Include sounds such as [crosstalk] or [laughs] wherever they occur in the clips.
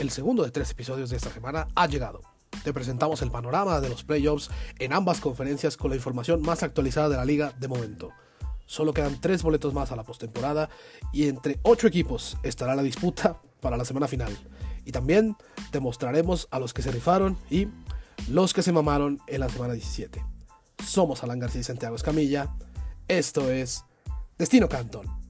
El segundo de tres episodios de esta semana ha llegado. Te presentamos el panorama de los playoffs en ambas conferencias con la información más actualizada de la liga de momento. Solo quedan tres boletos más a la postemporada y entre ocho equipos estará la disputa para la semana final. Y también te mostraremos a los que se rifaron y los que se mamaron en la semana 17. Somos Alan García y Santiago Escamilla. Esto es Destino Cantón.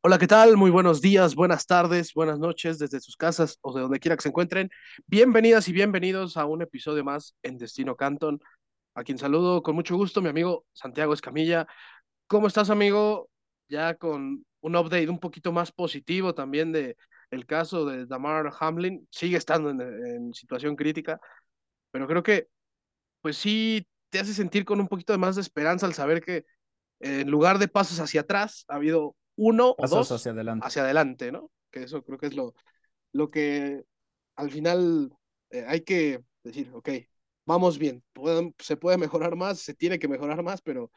Hola, ¿qué tal? Muy buenos días, buenas tardes, buenas noches desde sus casas o de donde quiera que se encuentren. Bienvenidas y bienvenidos a un episodio más en Destino Canton. A quien saludo con mucho gusto, mi amigo Santiago Escamilla. ¿Cómo estás, amigo? Ya con un update un poquito más positivo también de el caso de Damar Hamlin. Sigue estando en, situación crítica, pero creo que, pues sí, te hace sentir con un poquito de más de esperanza al saber que en lugar de pasos hacia atrás, ha habido uno o dos hacia adelante. hacia adelante, ¿no? Que eso creo que es lo, lo que al final eh, hay que decir, ok, vamos bien, se puede mejorar más, se tiene que mejorar más, pero,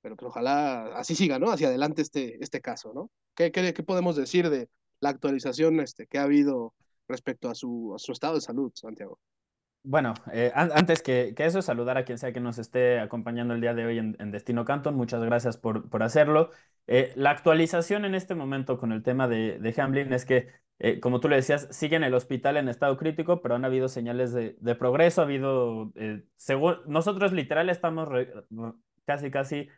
pero pues ojalá así siga, ¿no? Hacia adelante este, este caso, ¿no? ¿Qué, qué, qué podemos decir de la actualización este, que ha habido respecto a su, a su estado de salud, Santiago? Bueno, eh, antes que, que, eso, saludar a quien sea que nos esté acompañando el día de hoy en, en Destino Canton. Muchas gracias por, por hacerlo. Eh, la actualización en este momento con el tema de, de Hamlin es que, eh, como tú le decías, sigue en el hospital en estado crítico, pero han habido señales de, de progreso. Ha habido, según nosotros literal estamos casi, casi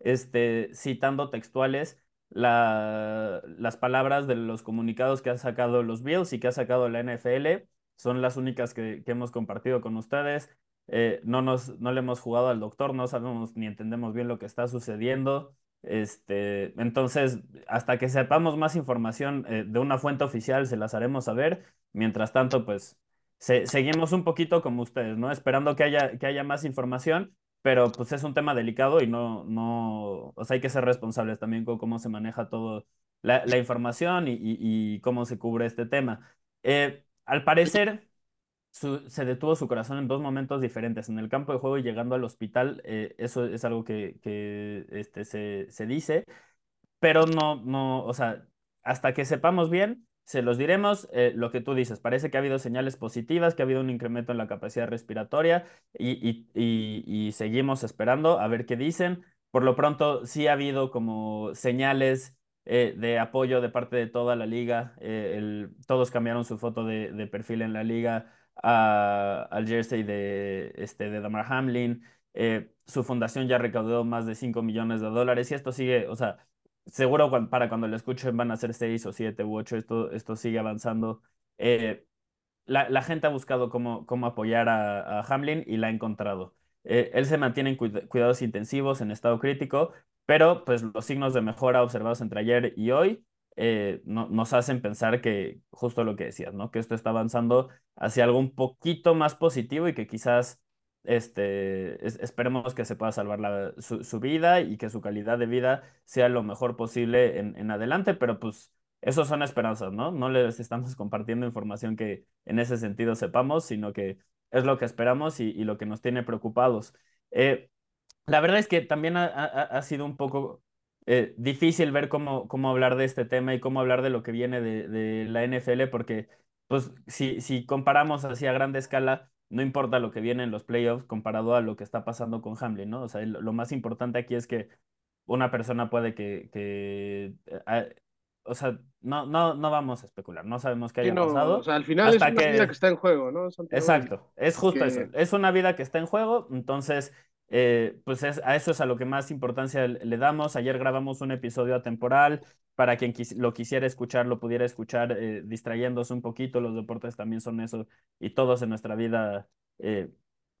este, citando textuales la, las palabras de los comunicados que han sacado los Bills y que ha sacado la NFL son las únicas que, hemos compartido con ustedes. Eh, no, nos, no le hemos jugado al doctor, no sabemos ni entendemos bien lo que está sucediendo. Este, entonces, hasta que sepamos más información eh, de una fuente oficial, se las haremos saber. Mientras tanto, pues seguimos un poquito como ustedes, ¿no? Esperando que haya, que haya más información, pero pues es un tema delicado y no, no, o sea, hay que ser responsables también con cómo se maneja todo la, la información y, y, cómo se cubre este tema. Eh, al parecer, se detuvo su corazón en dos momentos diferentes, en el campo de juego y llegando al hospital. Eh, eso es algo que, este, se, dice, pero no, no, o sea, hasta que sepamos bien, se los diremos. Eh, lo que tú dices, parece que ha habido señales positivas, que ha habido un incremento en la capacidad respiratoria y, y seguimos esperando a ver qué dicen. Por lo pronto, sí ha habido como señales eh, de apoyo de parte de toda la liga. Eh, todos cambiaron su foto de, de perfil en la liga a, al jersey de, este, de Damar Hamlin. Eh, su fundación ya recaudó más de 5 millones de dólares y esto sigue, o sea, seguro para cuando lo escuchen van a ser 6 o 7 u 8, esto, esto sigue avanzando. La, la, gente ha buscado cómo, cómo apoyar a Hamlin y la ha encontrado. él se mantiene en cuidados intensivos, en estado crítico, pero pues los signos de mejora observados entre ayer y hoy eh, no, nos hacen pensar que justo lo que decías, ¿no? Que esto está avanzando hacia algo un poquito más positivo y que quizás este, esperemos que se pueda salvar su, su, vida y que su calidad de vida sea lo mejor posible en, en adelante, pero pues eso son esperanzas, ¿no? No les estamos [laughs] compartiendo información que en ese sentido sepamos, sino que es lo que esperamos y, y lo que nos tiene preocupados. Eh, la verdad es que también ha, ha, ha sido un poco eh, difícil ver cómo, cómo hablar de este tema y cómo hablar de lo que viene de, de la NFL, porque pues si, si comparamos así a grande escala, no importa lo que viene en los playoffs comparado a lo que está pasando con Hamlin, ¿no? O sea, lo, lo más importante aquí es que una persona puede que, que eh, o sea, no, no, no vamos a especular, no sabemos qué haya no, pasado. O sea, al final es una que... vida que está en juego, ¿no? Santiago? Exacto, es justo que... eso, es una vida que está en juego, entonces eh, pues es, a eso es a lo que más importancia le damos. Ayer grabamos un episodio atemporal para quien lo quisiera escuchar, lo pudiera escuchar eh, distrayéndose un poquito. Los deportes también son eso y todos en nuestra vida eh,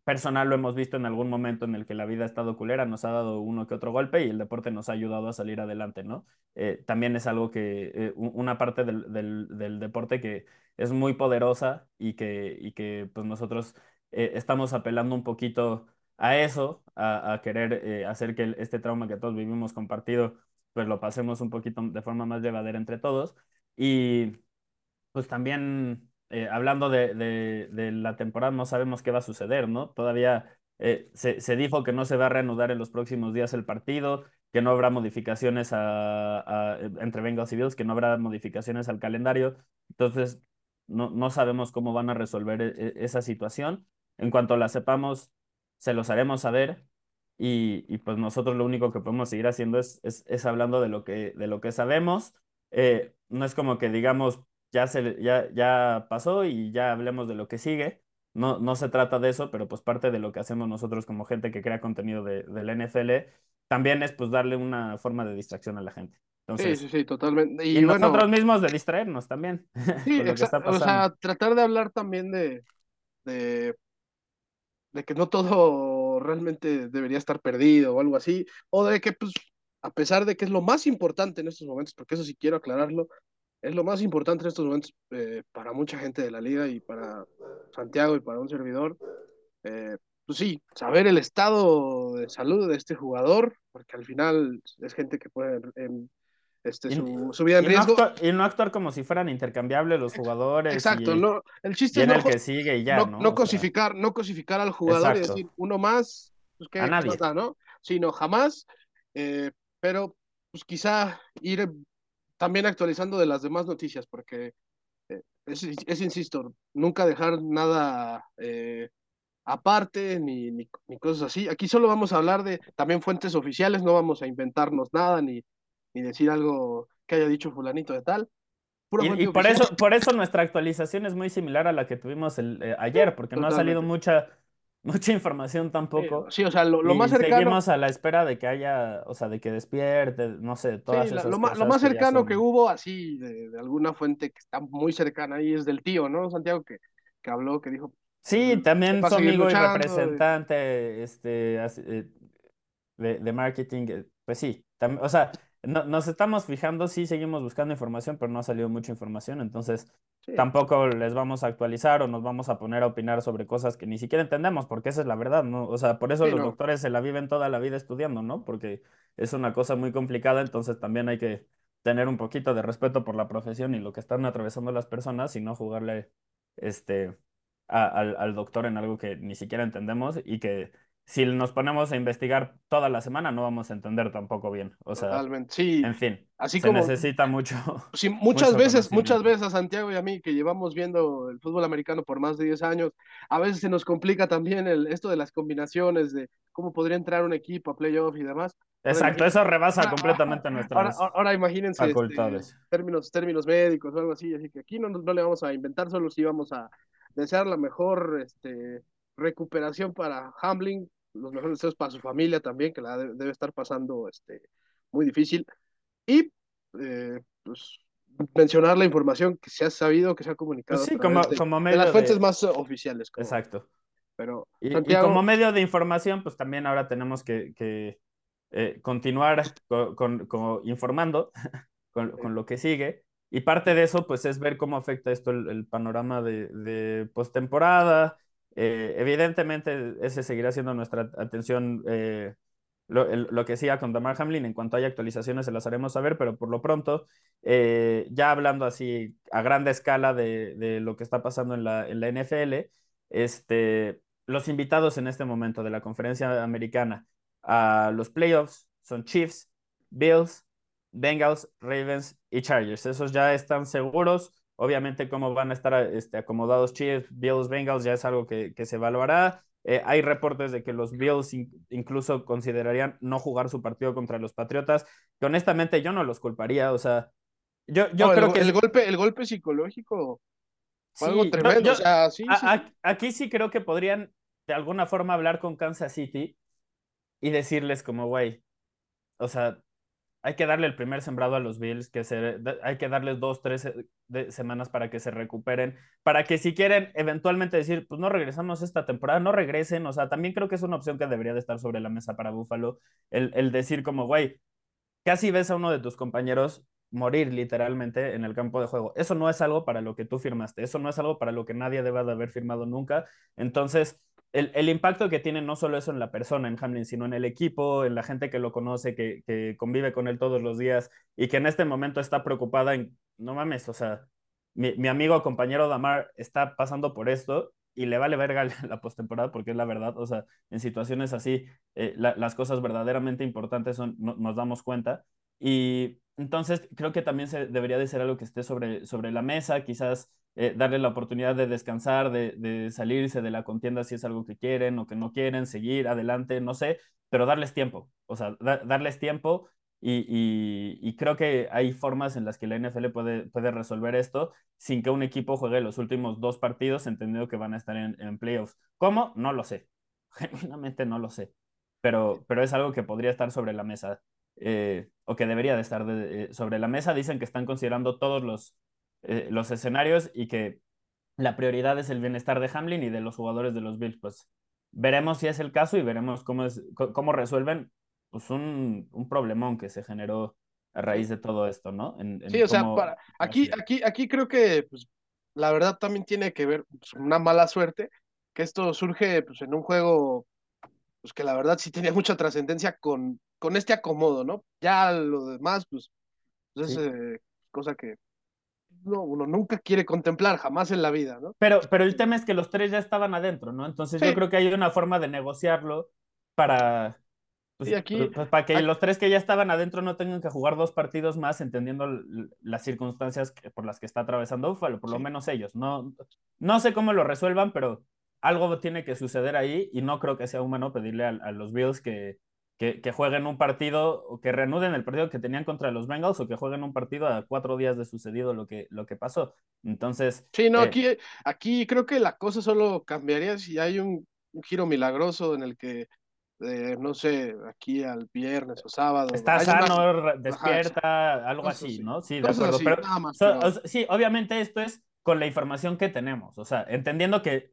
personal lo hemos visto en algún momento en el que la vida ha estado culera, nos ha dado uno que otro golpe y el deporte nos ha ayudado a salir adelante, ¿no? Eh, también es algo que, una parte del, del, del, deporte que es muy poderosa y que, y que pues nosotros estamos apelando un poquito a eso, a, querer eh, hacer que este trauma que todos vivimos compartido, pues lo pasemos un poquito de forma más llevadera entre todos. Y pues también eh, hablando de, la temporada, no sabemos qué va a suceder, ¿no? Todavía eh, se, dijo que no se va a reanudar en los próximos días el partido. que no habrá modificaciones entre Bengals y Bills, que no habrá modificaciones al calendario. Entonces, no, no sabemos cómo van a resolver e, esa situación. En cuanto la sepamos, se los haremos saber. Y, y, pues nosotros lo único que podemos seguir haciendo es, es, es hablando de lo que, de lo que sabemos. Eh, no es como que digamos, ya, se, ya, ya pasó y ya hablemos de lo que sigue. No, no se trata de eso, pero pues parte de lo que hacemos nosotros como gente que crea contenido de, del NFL también es pues darle una forma de distracción a la gente. Entonces, sí, sí, sí, totalmente. Y, nosotros mismos de distraernos también. [laughs] Sí, exacto. O sea, tratar de hablar también de, de, de que no todo realmente debería estar perdido o algo así, o de que pues a pesar de que es lo más importante en estos momentos, porque eso sí quiero aclararlo, es lo más importante en estos momentos eh, para mucha gente de la liga y para Santiago y para un servidor. Eh, pues sí, saber el estado de salud de este jugador, porque al final es gente que puede este, su, vida en riesgo. y no actuar como si fueran intercambiables los jugadores. Exacto, no, el chiste es no, el que sigue y ya, no, no, cosificar, no cosificar al jugador y decir uno más, pues que ¿no? Sino jamás, eh, pero pues quizá ir también actualizando de las demás noticias, porque eh, es, insisto, nunca dejar nada eh, aparte ni, ni, cosas así. Aquí solo vamos a hablar de también fuentes oficiales, no vamos a inventarnos nada ni, ni decir algo que haya dicho fulanito de tal. Y, por, eso, por eso nuestra actualización es muy similar a la que tuvimos el, eh, ayer, porque no ha salido mucha [laughs] mucha información tampoco. Sí, o sea, lo, más cercano. Seguimos a la espera de que haya, o sea, de que despierte, no sé, todas esas lo, cosas lo más cercano que, hubo, así, de, alguna fuente que está muy cercana ahí, es del tío, ¿no? Santiago, que, que habló, que dijo. Sí, pues, también su amigo y representante este, eh, de, de marketing, eh, pues sí, o sea, no, nos estamos fijando, sí seguimos buscando información, pero no ha salido mucha información, entonces tampoco les vamos a actualizar o nos vamos a poner a opinar sobre cosas que ni siquiera entendemos, porque esa es la verdad, ¿no? O sea, por eso los doctores se la viven toda la vida estudiando, ¿no? Porque es una cosa muy complicada, entonces también hay que tener un poquito de respeto por la profesión y lo que están atravesando las personas y no jugarle este, al, al doctor en algo que ni siquiera entendemos y que si nos ponemos a investigar toda la semana, no vamos a entender tampoco bien. O sea, Totalmente, sí. En fin, Así se como, necesita mucho. [laughs] Sí, muchas veces, muchas veces a Santiago y a mí que llevamos viendo el fútbol americano por más de 10 años, a veces se nos complica también el, esto de las combinaciones, de cómo podría entrar un equipo a playoff y demás. Exacto, eso rebasa completamente nuestras ahora, ahora imagínense este, términos, términos médicos o algo así, así que aquí no, no le vamos a inventar, solo si vamos a desear la mejor este, recuperación para Hamling, los mejores deseos para su familia también, que la debe estar pasando este, muy difícil. Y eh, pues, mencionar la información que se ha sabido, que se ha comunicado. Pues sí, como, de, como medio de las fuentes más oficiales. Exacto. Pero, y, como medio de información, pues también ahora tenemos que, que eh, continuar con, [laughs] con, informando con, con, lo que sigue. Y parte de eso, pues, es ver cómo afecta esto el, el panorama de, de postemporada, eh, evidentemente, ese seguirá siendo nuestra atención, eh, lo, que siga con Damar Hamlin. En cuanto haya actualizaciones, se las haremos saber, pero por lo pronto, eh, ya hablando así a gran escala de, lo que está pasando en la, en la NFL, este, los invitados en este momento de la conferencia americana a los playoffs son Chiefs, Bills, Bengals, Ravens y Chargers. Esos ya están seguros. Obviamente, cómo van a estar este, acomodados Chiefs, Bills, Bengals, ya es algo que, se evaluará. Eh, hay reportes de que los Bills incluso considerarían no jugar su partido contra los Patriotas, que honestamente yo no los culparía. O sea, yo, yo creo que. El golpe, el golpe psicológico fue algo tremendo. Aquí sí creo que podrían de alguna forma hablar con Kansas City y decirles, como, güey, o sea, hay que darle el primer sembrado a los Bills, que se, hay que darles dos, tres eh, semanas para que se recuperen, para que si quieren eventualmente decir, pues no regresamos esta temporada, no regresen, o sea, también creo que es una opción que debería de estar sobre la mesa para Buffalo, el, el decir como, güey, casi ves a uno de tus compañeros morir literalmente en el campo de juego. Eso no es algo para lo que tú firmaste, eso no es algo para lo que nadie deba de haber firmado nunca. Entonces, el, impacto que tiene no solo eso en la persona, en Hamlin, sino en el equipo, en la gente que lo conoce, que, convive con él todos los días y que en este momento está preocupada en, no mames, o sea, mi, amigo, compañero Damar está pasando por esto y le vale verga [laughs] la postemporada porque es la verdad, o sea, en situaciones así, eh, las cosas verdaderamente importantes son, nos damos cuenta. Y entonces creo que también se, debería de ser algo que esté sobre, sobre la mesa, quizás eh, darle la oportunidad de descansar, de, de, salirse de la contienda si es algo que quieren o que no quieren, seguir adelante, no sé, pero darles tiempo, o sea, darles tiempo y, y, creo que hay formas en las que la NFL puede, puede resolver esto sin que un equipo juegue los últimos dos partidos, entendiendo que van a estar en, en playoffs. ¿Cómo? No lo sé. [laughs] Genuinamente no lo sé. Pero, pero es algo que podría estar sobre la mesa. Eh, o que debería de estar eh, sobre la mesa. Dicen que están considerando todos los, eh, los escenarios y que la prioridad es el bienestar de Hamlin y de los jugadores de los Bills. Pues veremos si es el caso y veremos cómo, es, cómo resuelven pues un, un problemón que se generó a raíz de todo esto, ¿no? sí, o sea, para, aquí, aquí, aquí creo que pues, la verdad también tiene que ver pues, una mala suerte, que esto surge pues, en un juego pues que la verdad sí tenía mucha trascendencia con, con este acomodo, ¿no? Ya lo demás, pues, pues es eh, cosa que no, uno nunca quiere contemplar jamás en la vida, ¿no? Pero, pero el tema es que los tres ya estaban adentro, ¿no? Entonces yo creo que hay una forma de negociarlo para, pues, aquí, pues, para que los tres que ya estaban adentro no tengan que jugar dos partidos más, entendiendo las circunstancias por las que está atravesando Buffalo, por lo menos ellos. No, no sé cómo lo resuelvan, pero algo tiene que suceder ahí y no creo que sea humano pedirle a, los Bills que, que, que, jueguen un partido o que reanuden el partido que tenían contra los Bengals o que jueguen un partido a cuatro días de sucedido lo que, lo que pasó. Entonces. Sí, no, eh, aquí, aquí creo que la cosa solo cambiaría si hay un giro milagroso en el que no sé, aquí al viernes o sábado. Está sano, despierta, algo así, ¿no? Sí, de acuerdo. pero, sí, obviamente esto es con la información que tenemos. O sea, entendiendo que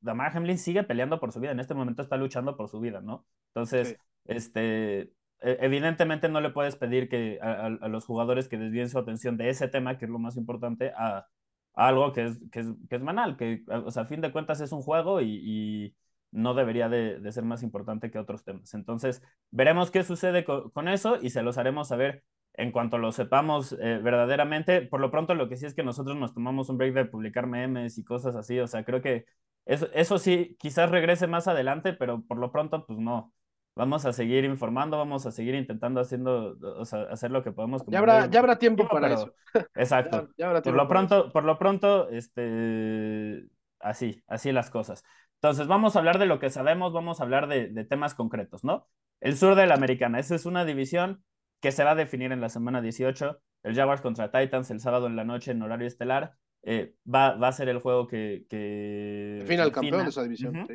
Damar Hamlin sigue peleando por su vida. En este momento está luchando por su vida, ¿no? Entonces, este, e, evidentemente no le puedes pedir que a, los jugadores que desvíen su atención de ese tema, que es lo más importante, a, algo que es, que es, que que, o sea, a fin de cuentas es un juego y no debería de, ser más importante que otros temas. Entonces, veremos qué sucede con, eso y se los haremos saber en cuanto lo sepamos eh, verdaderamente. Por lo pronto, lo que sí es que nosotros nos tomamos un break de publicar memes y cosas así. O sea, creo que eso, eso sí, quizás regrese más adelante, pero por lo pronto, pues no. Vamos a seguir informando, vamos a seguir intentando haciendo, o sea, hacer lo que podemos. Ya habrá, ya habrá tiempo para eso. [laughs] Exacto. por lo pronto, por lo pronto, este, así, así las cosas. Entonces, vamos a hablar de lo que sabemos, vamos a hablar de, temas concretos, ¿no? El sur de la americana, esa es una división que se va a definir en la semana 18, el Jaguars contra Titans el sábado en la noche en horario estelar, eh, va, va, a ser el juego que... que define al campeón de esa división.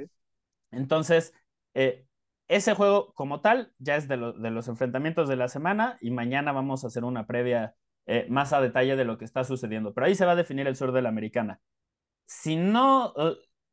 Entonces, eh, ese juego como tal ya es de, los enfrentamientos de la semana y mañana vamos a hacer una previa eh, más a detalle de lo que está sucediendo, pero ahí se va a definir el sur de la americana. Si no,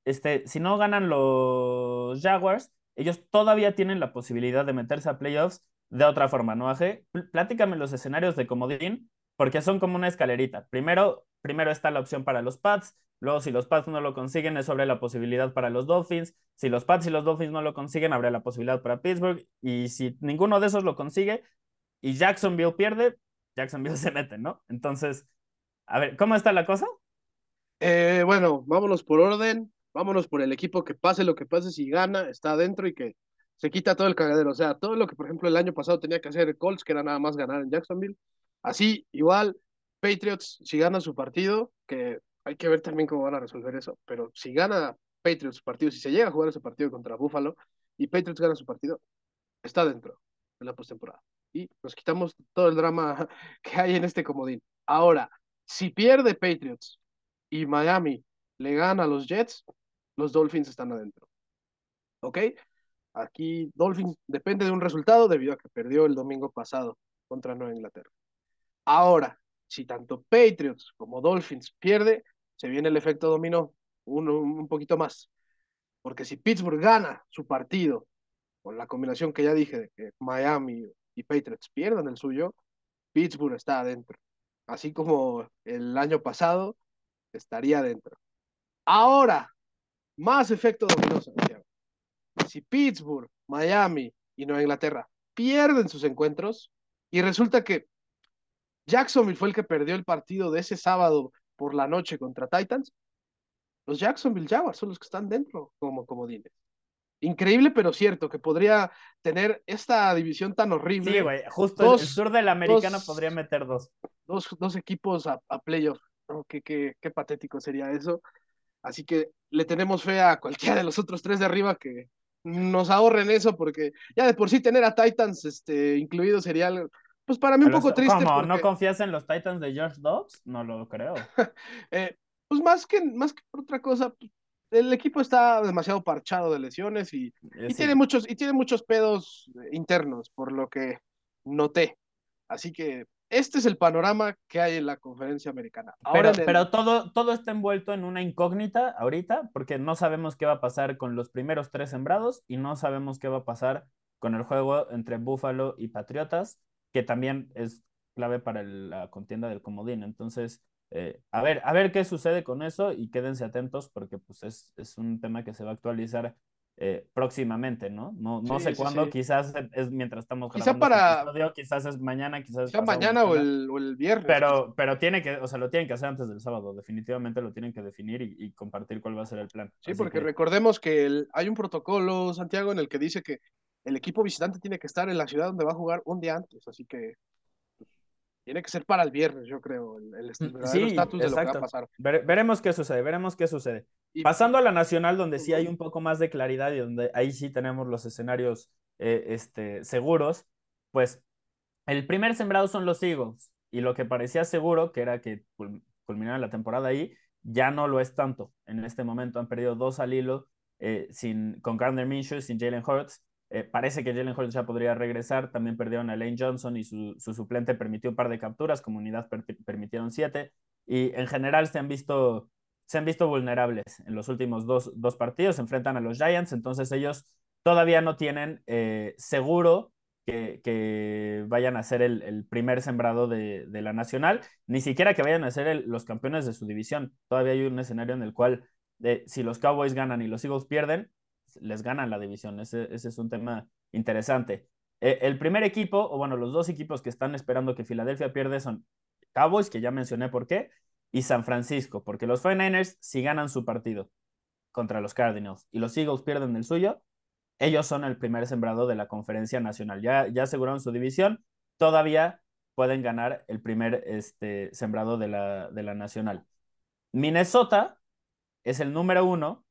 este, si no ganan los Jaguars, ellos todavía tienen la posibilidad de meterse a playoffs de otra forma, ¿no, Aje? Platícame los escenarios de comodín, porque son como una escalerita. Primero, primero está la opción para los Pats, luego si los Pats no lo consiguen es sobre la posibilidad para los Dolphins, si los Pats y los Dolphins no lo consiguen, habrá la posibilidad para Pittsburgh, y si ninguno de esos lo consigue y Jacksonville pierde, Jacksonville [laughs] se mete, ¿no? Entonces, a ver, ¿cómo está la cosa? Eh, bueno, vámonos por orden vámonos por el equipo que pase lo que pase, si gana, está adentro y que se quita todo el cagadero. O sea, todo lo que, por ejemplo, el año pasado tenía que hacer Colts, que era nada más ganar en Jacksonville. Así, igual, Patriots, si gana su partido, que hay que ver también cómo van a resolver eso, pero si gana Patriots su partido, si se llega a jugar ese partido contra Buffalo y Patriots gana su partido, está dentro de la postemporada. Y nos quitamos todo el drama [laughs] que hay en este comodín. Ahora, si pierde Patriots y Miami le gana a los Jets, los Dolphins están adentro. ¿Ok? Aquí Dolphins depende de un resultado debido a que perdió el domingo pasado contra Nueva Inglaterra. Ahora, si tanto Patriots como Dolphins pierde, se viene el efecto dominó un, un poquito más. Porque si Pittsburgh gana su partido, con la combinación que ya dije de que Miami y Patriots pierdan el suyo, Pittsburgh está adentro. Así como el año pasado estaría adentro. Ahora, más efecto dominó, Si Pittsburgh, Miami y Nueva Inglaterra pierden sus encuentros y resulta que Jacksonville fue el que perdió el partido de ese sábado por la noche contra Titans, los Jacksonville Jaguars son los que están dentro como comodines. Increíble, pero cierto, que podría tener esta división tan horrible. Sí, güey, justo el sur de la americana podría meter dos. Dos, dos equipos a, a playoff. qué, qué, qué patético sería eso. Así que le tenemos fe a cualquiera de los otros tres de arriba que nos ahorren eso, porque ya de por sí tener a Titans este, incluido sería, pues para mí un poco triste. ¿Cómo? ¿No confías en los Titans de George Dobbs? No lo creo. [laughs] eh, pues más que, más que por otra cosa, el equipo está demasiado parchado de lesiones y, y tiene muchos, y tiene muchos pedos internos, por lo que noté. Así que este es el panorama que hay en la conferencia americana. pero, pero todo, todo está envuelto en una incógnita ahorita, porque no sabemos qué va a pasar con los primeros tres sembrados y no sabemos qué va a pasar con el juego entre Buffalo y Patriotas, que también es clave para la contienda del comodín. Entonces, eh, a, ver, a ver qué sucede con eso y quédense atentos porque pues, es, es un tema que se va a actualizar eh, próximamente, ¿no? No, no sé cuándo, quizás es mientras estamos quizá este para... episodio, quizás es mañana, quizás quizá mañana o el, o el, viernes. Pero, pero tiene que, o sea, lo tienen que hacer antes del sábado, definitivamente lo tienen que definir y, compartir cuál va a ser el plan. Sí, porque recordemos que hay un protocolo, Santiago, en el que dice que el equipo visitante tiene que estar en la ciudad donde va a jugar un día antes, así que tiene que ser para el viernes, yo creo, el, el mm, estatus de lo que va a pasar. veremos qué sucede, veremos qué sucede. Pasando a la nacional, donde sí hay un poco más de claridad y donde ahí sí tenemos los escenarios eh, este, seguros, pues el primer sembrado son los Eagles, y lo que parecía seguro, que era que culminara la temporada ahí, ya no lo es tanto. En este momento han perdido dos al hilo eh, sin, con Gardner Minshew, sin Jalen Hurts, eh, parece que Jalen Hurts ya podría regresar. También perdieron a Lane Johnson y su, suplente permitió un par de capturas. Comunidad permitieron siete. Y en general se han visto, se han visto vulnerables en los últimos dos, dos partidos. Se enfrentan a los Giants. Entonces ellos todavía no tienen eh, seguro que, que, vayan a ser el, primer sembrado de, de, la nacional. Ni siquiera que vayan a ser los campeones de su división. Todavía hay un escenario en el cual eh, si los Cowboys ganan y los Eagles pierden, les ganan la división. Ese, es un tema interesante. Eh, el primer equipo, o bueno, los dos equipos que están esperando que Filadelfia pierde son Cowboys, que ya mencioné por qué, y San Francisco, porque los 49ers, si ganan su partido contra los Cardinals y los Eagles pierden el suyo, ellos son el primer sembrado de la conferencia nacional. Ya, ya aseguraron su división, todavía pueden ganar el primer este, sembrado de la, de la nacional. Minnesota es el número uno.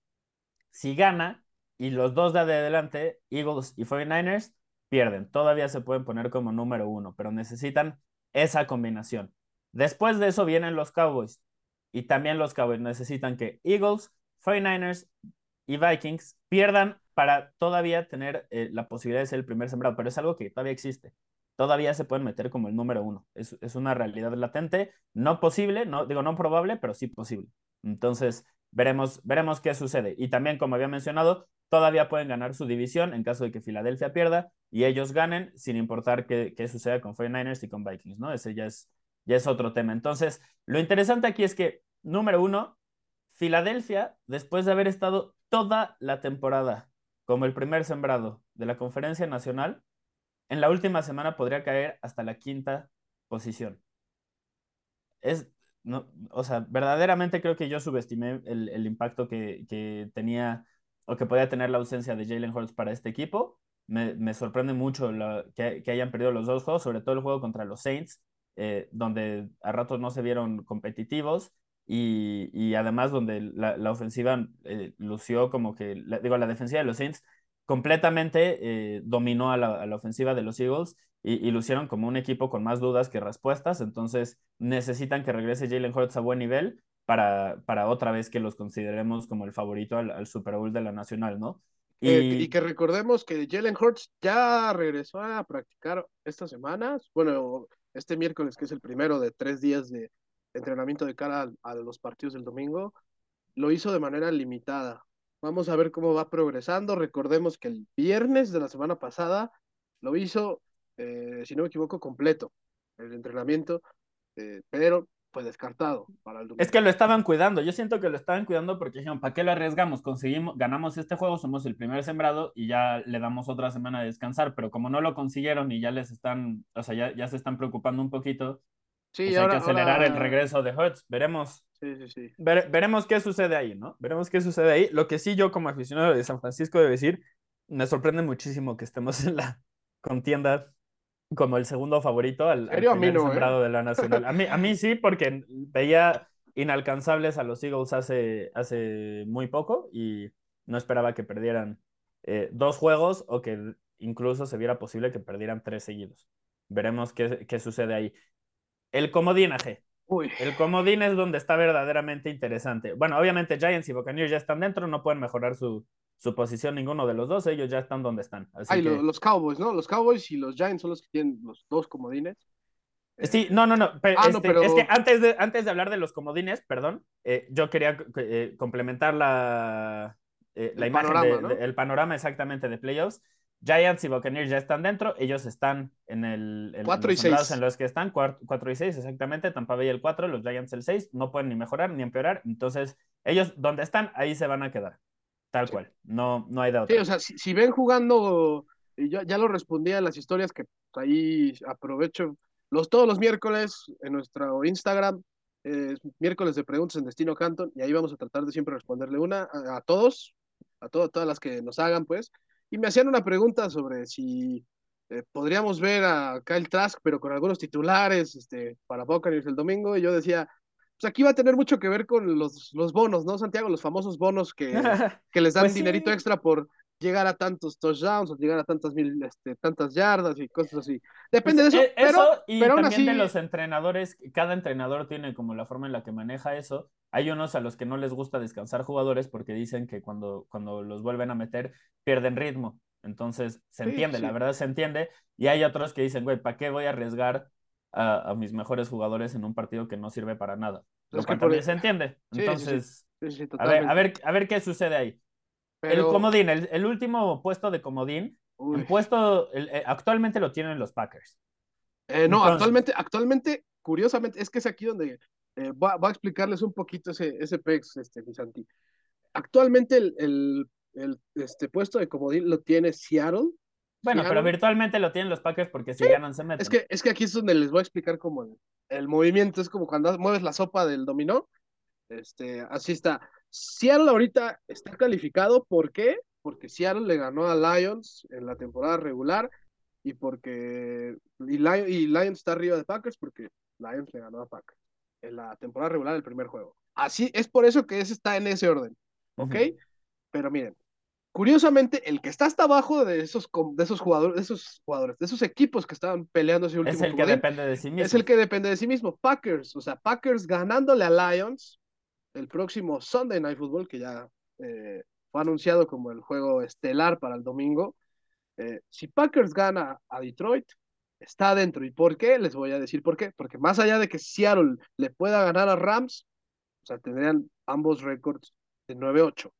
Si gana, y los dos de adelante, Eagles y 49ers, pierden. Todavía se pueden poner como número uno, pero necesitan esa combinación. Después de eso vienen los Cowboys. Y también los Cowboys necesitan que Eagles, 49ers y Vikings pierdan para todavía tener eh, la posibilidad de ser el primer sembrado. Pero es algo que todavía existe. Todavía se pueden meter como el número uno. Es, es una realidad latente, no posible, no digo no probable, pero sí posible. Entonces, veremos, veremos qué sucede. Y también, como había mencionado, todavía pueden ganar su división en caso de que Filadelfia pierda y ellos ganen sin importar qué, qué suceda con 49ers y con Vikings, ¿no? Ese ya es, ya es otro tema. Entonces, lo interesante aquí es que, número uno, Filadelfia, después de haber estado toda la temporada como el primer sembrado de la conferencia nacional, en la última semana podría caer hasta la quinta posición. Es, no, o sea, verdaderamente creo que yo subestimé el, el impacto que, que tenía o que podía tener la ausencia de Jalen Hurts para este equipo. Me, me sorprende mucho que, que, hayan perdido los dos juegos, sobre todo el juego contra los Saints, eh, donde a ratos no se vieron competitivos y, y además donde la, la ofensiva eh, lució como que, digo, la defensiva de los Saints completamente eh, dominó a la, a la, ofensiva de los Eagles y, y, lucieron como un equipo con más dudas que respuestas, entonces necesitan que regrese Jalen Hurts a buen nivel para, para otra vez que los consideremos como el favorito al, Super Bowl de la Nacional, ¿no? Eh, y, que recordemos que Jalen Hurts ya regresó a practicar estas semanas, bueno, este miércoles que es el primero de tres días de entrenamiento de cara a, los partidos del domingo, lo hizo de manera limitada. Vamos a ver cómo va progresando. Recordemos que el viernes de la semana pasada lo hizo, eh, si no me equivoco, completo el entrenamiento, eh, pero fue descartado para el Es que lo estaban cuidando. Yo siento que lo estaban cuidando porque dijeron, ¿para qué lo arriesgamos? Conseguimos, ganamos este juego, somos el primer sembrado y ya le damos otra semana de descansar. Pero como no lo consiguieron y ya les están, o sea, ya, ya se están preocupando un poquito. Sí, pues hay que acelerar el regreso de Hurts. Veremos. Sí, sí, sí. veremos qué sucede ahí, ¿no? Veremos qué sucede ahí. Lo que sí yo como aficionado de San Francisco debo decir, me sorprende muchísimo que estemos [laughs] en la contienda como el segundo favorito al, al primer ¿eh? sembrado de la Nacional. A mí, a mí sí, porque veía inalcanzables a los Eagles hace, hace muy poco y no esperaba que perdieran eh, dos juegos o que incluso se viera posible que perdieran tres seguidos. Veremos qué, qué sucede ahí. El comodinaje. Uy. El comodín es donde está verdaderamente interesante. Bueno, obviamente Giants y Buccaneers ya están dentro, no pueden mejorar su, su posición ninguno de los dos, ellos ya están donde están. Así que... los Cowboys, ¿no? Los Cowboys y los Giants son los que tienen los dos comodines. Sí, no, no, no. Pero, ah, este, Es que antes de, antes de hablar de los comodines, perdón, eh, yo quería eh, complementar la, eh, la imagen, panorama, el panorama exactamente de playoffs. Giants y Buccaneers ya están dentro, ellos están en el en, 4 y 6. en los que están, 4, y 6 exactamente, Tampa Bay el 4, los Giants el 6, no pueden ni mejorar ni empeorar, entonces ellos donde están, ahí se van a quedar. Tal cual, no, no hay otra. Sí, o sea, si, ven jugando, y yo ya lo respondía en las historias que ahí aprovecho, los, todos los miércoles en nuestro Instagram, miércoles de preguntas en Destino Canton, y ahí vamos a tratar de siempre responderle una a, todos, a todas las que nos hagan, pues, y me hacían una pregunta sobre si eh, podríamos ver a Kyle Trask, pero con algunos titulares este, para Buccaneers el domingo, y yo decía, pues aquí va a tener mucho que ver con los, los bonos, ¿no, Santiago? Los famosos bonos que, [laughs] que les dan pues dinerito extra por llegar a tantos touchdowns o llegar a tantas mil, este, tantas yardas y cosas así. Depende pues, de eso. Eh, pero, y también de los entrenadores, cada entrenador tiene como la forma en la que maneja eso. Hay unos a los que no les gusta descansar jugadores porque dicen que cuando, cuando los vuelven a meter pierden ritmo. Entonces se entiende, la verdad se entiende. Y hay otros que dicen, güey, ¿para qué voy a arriesgar a, mis mejores jugadores en un partido que no sirve para nada. Lo que también se entiende. Entonces, a, ver, a, ver, a ver qué sucede ahí. El comodín, el, último puesto de comodín, el puesto, eh, actualmente lo tienen los Packers. Eh, no, actualmente, actualmente, curiosamente, es que es aquí donde eh, va, a explicarles un poquito ese, ese PEX, este, Santi. Actualmente el, el, el, este puesto de comodín lo tiene Seattle, bueno, pero virtualmente lo tienen los Packers porque si ganan se meten. Es que, es que aquí es donde les voy a explicar como el, movimiento, es como cuando mueves la sopa del dominó. Este, así está. Seattle ahorita está calificado, ¿por qué? Porque Seattle le ganó a Lions en la temporada regular y porque y, Lions está arriba de Packers porque Lions le ganó a Packers en la temporada regular del primer juego. Así es por eso que ese está en ese orden, ¿ok? Pero miren, Curiosamente, el que está hasta abajo de esos, de esos jugadores, de esos jugadores, de esos equipos que estaban peleando ese último Es el que depende de sí mismo. Es el que depende de sí mismo. Packers, o sea, Packers ganándole a Lions el próximo Sunday Night Football, que ya eh, fue anunciado como el juego estelar para el domingo. Eh, si Packers gana a Detroit, está adentro. ¿Y por qué? Les voy a decir por qué. Porque más allá de que Seattle le pueda ganar a Rams, o sea, tendrían ambos récords de 9-8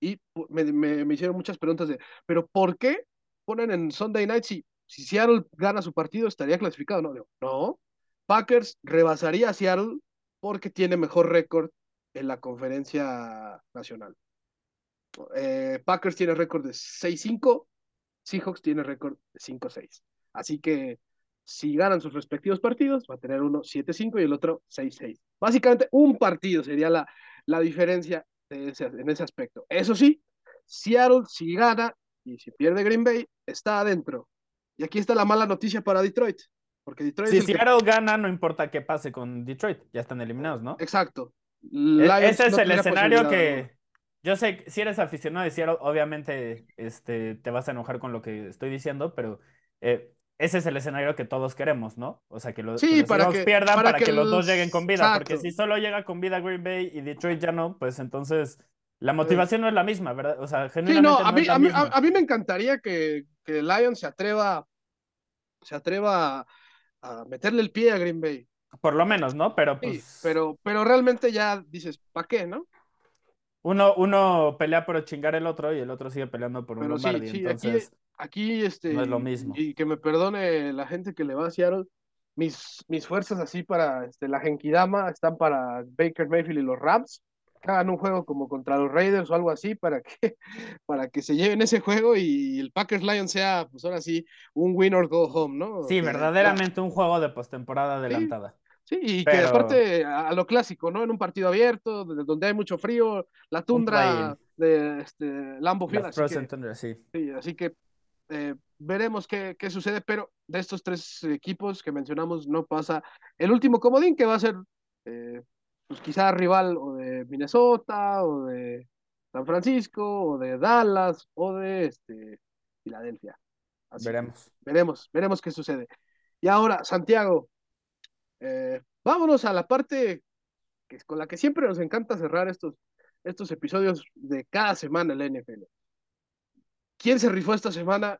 y me, me, hicieron muchas preguntas de, pero ¿por qué ponen en Sunday Night si, si Seattle gana su partido estaría clasificado? No, no, Packers rebasaría a Seattle porque tiene mejor récord en la conferencia nacional. Eh, Packers tiene récord de 6-5, Seahawks tiene récord de 5-6. Así que si ganan sus respectivos partidos, va a tener uno 7-5 y el otro 6-6. Básicamente un partido sería la, la diferencia en ese aspecto. Eso sí, Seattle si gana y si pierde Green Bay, está adentro. Y aquí está la mala noticia para Detroit. Porque Detroit si Seattle gana, no importa qué pase con Detroit, ya están eliminados, ¿no? Exacto. E-, ese es el escenario que yo sé, si eres aficionado de Seattle, obviamente este, te vas a enojar con lo que estoy diciendo, pero eh, ese es el escenario que todos queremos, ¿no? O sea, que, los para pierdan para, que, los dos lleguen con vida, porque si solo llega con vida Green Bay y Detroit ya no, pues entonces la motivación no es la misma, ¿verdad? O sea, genuinamente sí, no, a, mí, a, mí, a, mí, me encantaría que, que Lions se atreva, se atreva a, meterle el pie a Green Bay. Por lo menos, ¿no? Pero pues... pero, pero realmente ya dices, ¿para qué, no? Uno, uno pelea por chingar el otro y el otro sigue peleando por un Lombardi, entonces aquí, este, no es lo mismo. Y, que me perdone la gente que le va a Seattle, mis, mis fuerzas así para este, la Genkidama están para Baker Mayfield y los Rams. Hagan un juego como contra los Raiders o algo así para que, [laughs] para que se lleven ese juego y el Packers Lions sea, pues ahora sí, un win or go home, ¿no? Sí, verdaderamente un juego de postemporada adelantada. Sí, y que Pero aparte a, lo clásico, ¿no? En un partido abierto, de- donde hay mucho frío, la un tundra de este, Lambeau la Field, así que, Thunder, sí. sí, así que eh, veremos qué, qué sucede, pero de estos tres equipos que mencionamos no pasa el último comodín que va a ser, eh, pues quizá rival o de Minnesota o de San Francisco o de Dallas o de este, Filadelfia. Así que Veremos. veremos, veremos qué sucede. Y ahora, Santiago, eh, vámonos a la parte que es con la que siempre nos encanta cerrar estos, estos episodios de cada semana en la NFL. ¿Quién se rifó esta semana?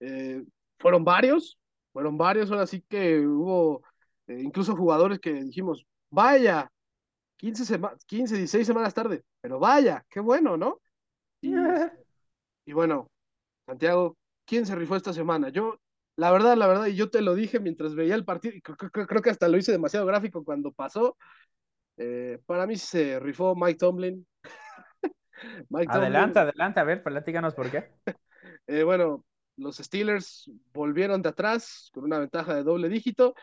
Eh, fueron varios, fueron varios, ahora sí que hubo eh, incluso jugadores que dijimos, vaya, 15, sema 15, 16 semanas tarde, pero vaya, qué bueno, ¿no? Y, [laughs] y bueno, Santiago, ¿quién se rifó esta semana? Yo, la verdad, la verdad, y yo te lo dije mientras veía el partido, y creo, creo, creo que hasta lo hice demasiado gráfico cuando pasó, eh, para mí se rifó Mike Tomlin. [laughs] Mike Adelante, Tomlin, adelante, a ver, platícanos por qué. [laughs] eh, bueno, los Steelers volvieron de atrás con una ventaja de doble dígito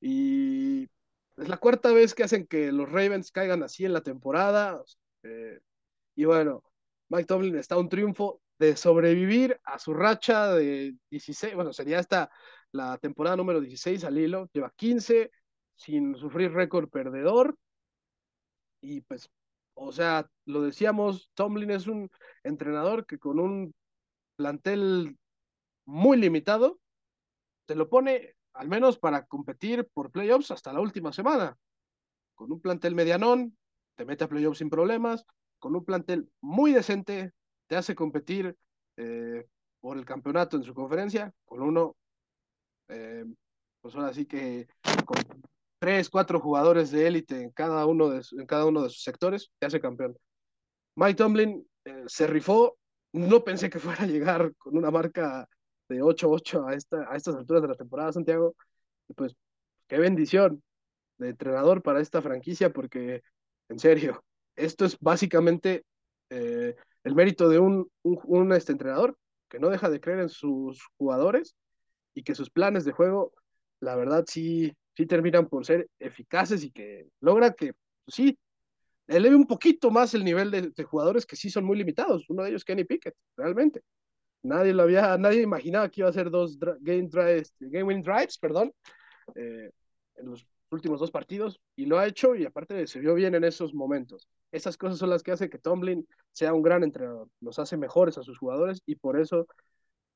y es la cuarta vez que hacen que los Ravens caigan así en la temporada. Eh, y bueno, Mike Tomlin está un triunfo de sobrevivir a su racha de 16, bueno, sería esta la temporada número 16 al hilo, lleva 15 sin sufrir récord perdedor y pues, o sea, lo decíamos, Tomlin es un entrenador que con un plantel muy limitado, te lo pone al menos para competir por playoffs hasta la última semana. Con un plantel medianón, te mete a playoffs sin problemas. Con un plantel muy decente, te hace competir eh, por el campeonato en su conferencia. Con uno, eh, pues ahora sí que con tres, cuatro jugadores de élite en cada uno de, en cada uno de sus sectores, te hace campeón. Mike Tomlin eh, se rifó. No pensé que fuera a llegar con una marca de 8-8 a, esta, a estas alturas de la temporada, Santiago. Y pues, qué bendición de entrenador para esta franquicia, porque, en serio, esto es básicamente eh, el mérito de un, este entrenador que no deja de creer en sus jugadores y que sus planes de juego, la verdad, sí, sí terminan por ser eficaces y que logra que, pues, sí, eleve un poquito más el nivel de, jugadores que sí son muy limitados. Uno de ellos, Kenny Pickett, realmente. Nadie lo había, nadie imaginaba que iba a hacer dos game, drives, game winning drives, perdón, eh, en los últimos dos partidos y lo ha hecho y aparte se vio bien en esos momentos. Esas cosas son las que hace que Tomlin sea un gran entrenador, los hace mejores a sus jugadores y por eso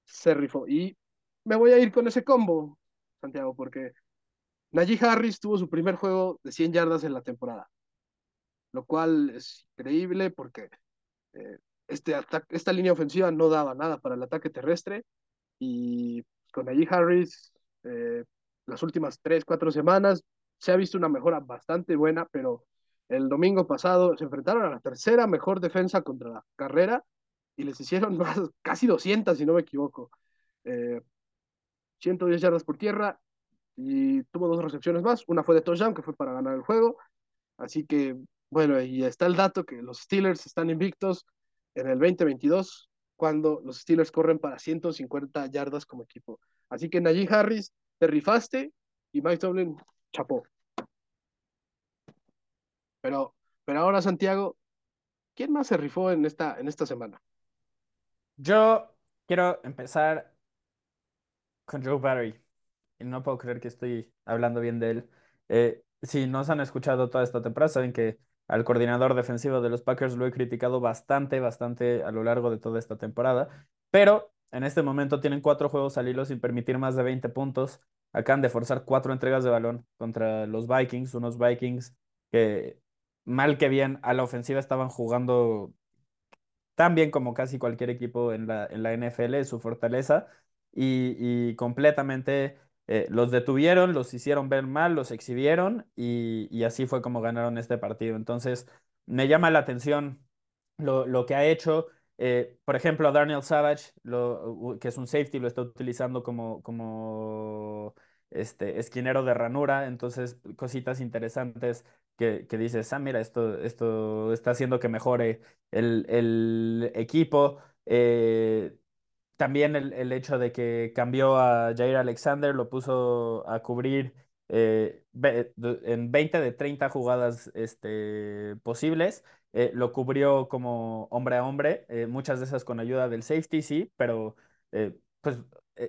se rifó. Y me voy a ir con ese combo, Santiago, porque Najee Harris tuvo su primer juego de 100 yardas en la temporada, lo cual es increíble porque eh, este esta línea ofensiva no daba nada para el ataque terrestre y con Najee Harris eh, las últimas tres, cuatro semanas se ha visto una mejora bastante buena, pero el domingo pasado se enfrentaron a la tercera mejor defensa contra la carrera y les hicieron [laughs] más, casi 200, si no me equivoco. Eh, 110 yardas por tierra y tuvo dos recepciones más. Una fue de touchdown, que fue para ganar el juego. Así que, bueno, y está el dato que los Steelers están invictos en el 2022 cuando los Steelers corren para 150 yardas como equipo. Así que Najee Harris, te rifaste y Mike Tomlin chapó. Pero, pero ahora, Santiago, ¿quién más se rifó en esta, en esta semana? Yo quiero empezar con Joe Barry. Y no puedo creer que estoy hablando bien de él. Eh, si nos han escuchado toda esta temporada, saben que al coordinador defensivo de los Packers lo he criticado bastante, bastante a lo largo de toda esta temporada. Pero en este momento tienen cuatro juegos al hilo sin permitir más de 20 puntos. Acaban de forzar cuatro entregas de balón contra los Vikings, unos Vikings que mal que bien a la ofensiva estaban jugando tan bien como casi cualquier equipo en la, en la NFL, su fortaleza, y, y completamente eh, los detuvieron, los hicieron ver mal, los exhibieron, y, y, así fue como ganaron este partido. Entonces, me llama la atención lo, lo que ha hecho. Eh, por ejemplo, Darnell Savage, que es un safety, lo está utilizando como, como este, esquinero de ranura, entonces cositas interesantes que, que, dices, ah, mira, esto, esto está haciendo que mejore el, el equipo. Eh, también el, el, hecho de que cambió a Jair Alexander, lo puso a cubrir eh, en 20 de 30 jugadas este, posibles. Eh, lo cubrió como hombre a hombre, muchas de esas con ayuda del safety, sí, pero pues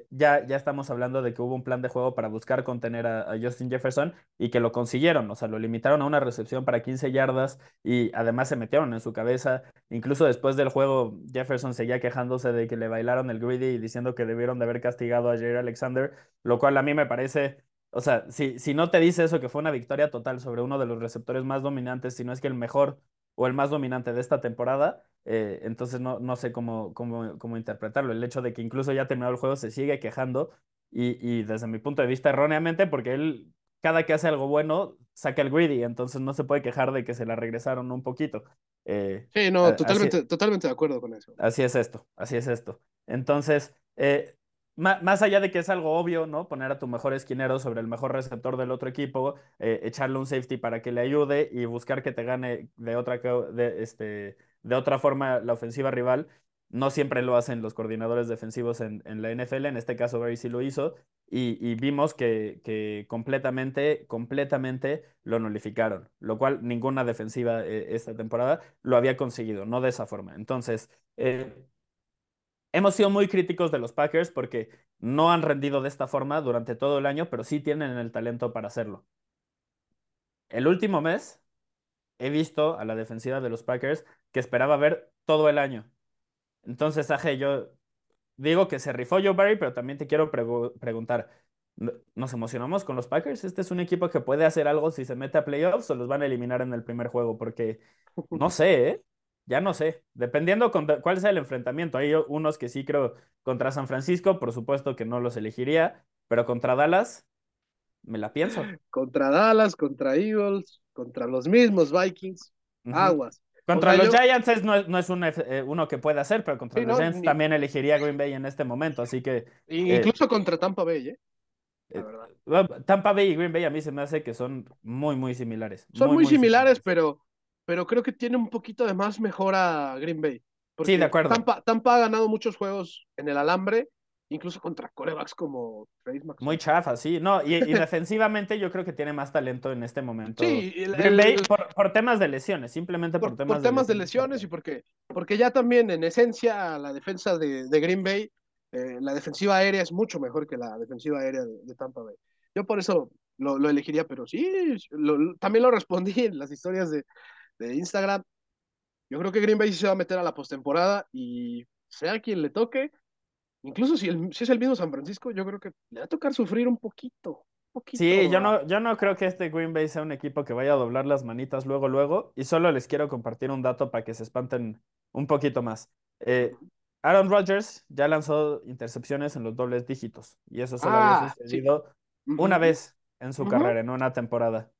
ya, ya estamos hablando de que hubo un plan de juego para buscar contener a, Justin Jefferson y que lo consiguieron, o sea, lo limitaron a una recepción para 15 yardas y además se metieron en su cabeza. Incluso después del juego, Jefferson seguía quejándose de que le bailaron el greedy y diciendo que debieron de haber castigado a Jair Alexander, lo cual a mí me parece o sea, si, si no te dice eso, que fue una victoria total sobre uno de los receptores más dominantes, si no es que el mejor o el más dominante de esta temporada, eh, entonces no, no sé cómo, cómo, cómo, interpretarlo. El hecho de que incluso ya terminado el juego se sigue quejando y, y, desde mi punto de vista erróneamente, porque él cada que hace algo bueno saca el greedy, entonces no se puede quejar de que se la regresaron un poquito. Eh, sí, no, totalmente, totalmente de acuerdo con eso. Así es esto, así es esto. Entonces, eh, más allá de que es algo obvio, ¿no? Poner a tu mejor esquinero sobre el mejor receptor del otro equipo, eh, echarle un safety para que le ayude y buscar que te gane de otra, de, este, de otra forma la ofensiva rival. No siempre lo hacen los coordinadores defensivos en, la NFL, en este caso Barry sí lo hizo, y, vimos que, que, completamente, completamente lo nulificaron, lo cual ninguna defensiva eh, esta temporada lo había conseguido, no de esa forma. Entonces, eh, hemos sido muy críticos de los Packers porque no han rendido de esta forma durante todo el año, pero sí tienen el talento para hacerlo. El último mes he visto a la defensiva de los Packers que esperaba ver todo el año. Entonces, Aje, yo digo que se rifó Joe Barry, pero también te quiero preguntar, ¿nos emocionamos con los Packers? Este es un equipo que puede hacer algo si se mete a playoffs o los van a eliminar en el primer juego, porque no sé, ¿eh? Ya no sé, dependiendo cuál sea el enfrentamiento. Hay unos que sí creo contra San Francisco, por supuesto que no los elegiría, pero contra Dallas me la pienso. Contra Dallas, contra Eagles, contra los mismos Vikings, aguas. Contra los Giants no es, eh, uno que puede hacer, pero contra los Giants también elegiría Green Bay en este momento, así que... Incluso contra Tampa Bay, ¿eh? eh Tampa Bay y Green Bay a mí se me hace que son muy, muy similares. Son muy, similares, pero pero creo que tiene un poquito de más mejora Green Bay. sí, de acuerdo. Tampa, ha ganado muchos juegos en el alambre, incluso contra corebacks como Trace Muy chafa, sí. No, y, [laughs] defensivamente yo creo que tiene más talento en este momento. Sí, Green Bay por, temas de lesiones, simplemente por, temas, por temas de, lesiones. y porque, porque ya también en esencia la defensa de, Green Bay, eh, la defensiva aérea es mucho mejor que la defensiva aérea de, Tampa Bay. Yo por eso lo, elegiría, pero sí, también lo respondí en las historias de, de Instagram. Yo creo que Green Bay se va a meter a la postemporada y sea quien le toque, incluso si, si es el mismo San Francisco, yo creo que le va a tocar sufrir un poquito. Sí, yo no, yo no creo que este Green Bay sea un equipo que vaya a doblar las manitas luego, luego. Y solo les quiero compartir un dato para que se espanten un poquito más. Eh, Aaron Rodgers ya lanzó intercepciones en los dobles dígitos. Y eso solo había ah, sucedido una vez en su carrera, en una temporada.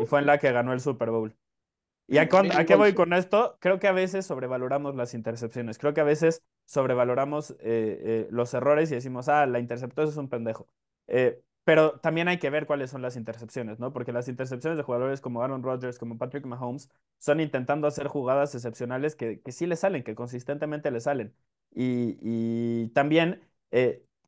Y fue en la que ganó el Super Bowl. ¿Y a, qué voy con esto? Creo que a veces sobrevaloramos las intercepciones. Creo que a veces sobrevaloramos eh, eh, los errores y decimos, ah, la interceptó, eso es un pendejo. Eh, pero también hay que ver cuáles son las intercepciones, ¿no? Porque las intercepciones de jugadores como Aaron Rodgers, como Patrick Mahomes, son intentando hacer jugadas excepcionales que, que sí le salen, que consistentemente le salen. Y, y también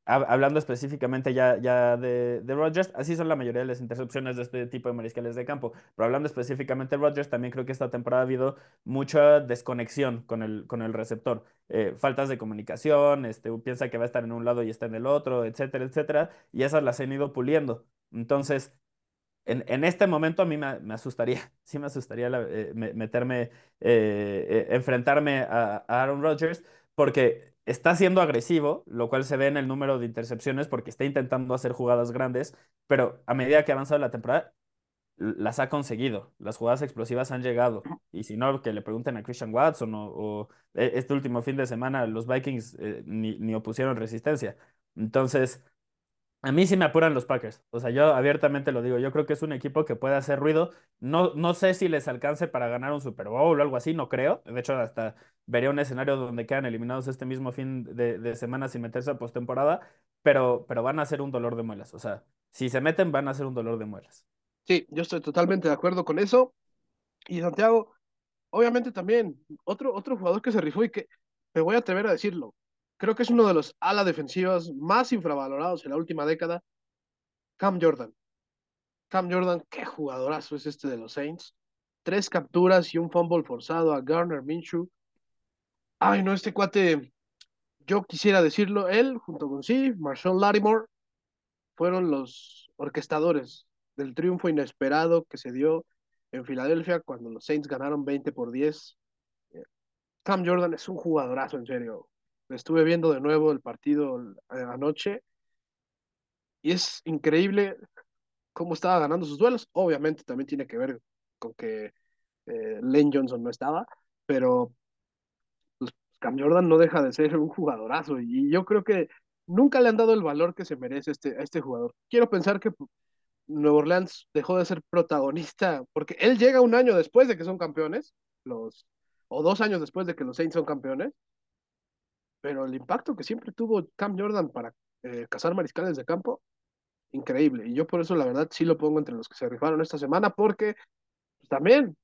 hablando específicamente ya, ya de, de Rodgers, así son la mayoría de las intercepciones de este tipo de mariscales de campo, pero hablando específicamente de Rodgers, también creo que esta temporada ha habido mucha desconexión con el, con el receptor, eh, faltas de comunicación, este, piensa que va a estar en un lado y está en el otro, etcétera, etcétera, y esas las han ido puliendo. Entonces, en, en, este momento a mí me, asustaría, [laughs] sí me asustaría eh, meterme, eh, enfrentarme a, a Aaron Rodgers, porque está siendo agresivo, lo cual se ve en el número de intercepciones porque está intentando hacer jugadas grandes, pero a medida que ha avanzado la temporada, las ha conseguido. Las jugadas explosivas han llegado. Y si no, que le pregunten a Christian Watson o, e, este último fin de semana los Vikings eh, ni, ni opusieron resistencia. Entonces, a mí sí me apuran los Packers. O sea, yo abiertamente lo digo. Yo creo que es un equipo que puede hacer ruido. No, no sé si les alcance para ganar un Super Bowl o algo así, no creo. De hecho, hasta vería un escenario donde quedan eliminados este mismo fin de, semana sin meterse a postemporada. Pero, pero van a ser un dolor de muelas. O sea, si se meten, van a ser un dolor de muelas. Sí, yo estoy totalmente de acuerdo con eso. Y Santiago, obviamente también, otro, otro jugador que se rifó y que me voy a atrever a decirlo, creo que es uno de los ala defensivas más infravalorados en la última década, Cam Jordan. Cam Jordan, qué jugadorazo es este de los Saints. Tres capturas y un fumble forzado a Garner Minshew. Ay, no, este cuate, yo quisiera decirlo, él junto con sí, Marshawn Lattimore, fueron los orquestadores del triunfo inesperado que se dio en Filadelfia cuando los Saints ganaron 20 por 10. Cam Jordan es un jugadorazo, en serio. Estuve viendo de nuevo el partido eh, anoche y es increíble cómo estaba ganando sus duelos. Obviamente también tiene que ver con que eh, Lane Johnson no estaba, pero pues, Cam Jordan no deja de ser un jugadorazo y yo creo que nunca le han dado el valor que se merece este, a este jugador. Quiero pensar que Nueva Orleans dejó de ser protagonista porque él llega un año después de que son campeones, los, o dos años después de que los Saints son campeones, pero el impacto que siempre tuvo Cam Jordan para eh, cazar mariscales de campo, increíble. Y yo por eso la verdad sí lo pongo entre los que se rifaron esta semana porque pues, también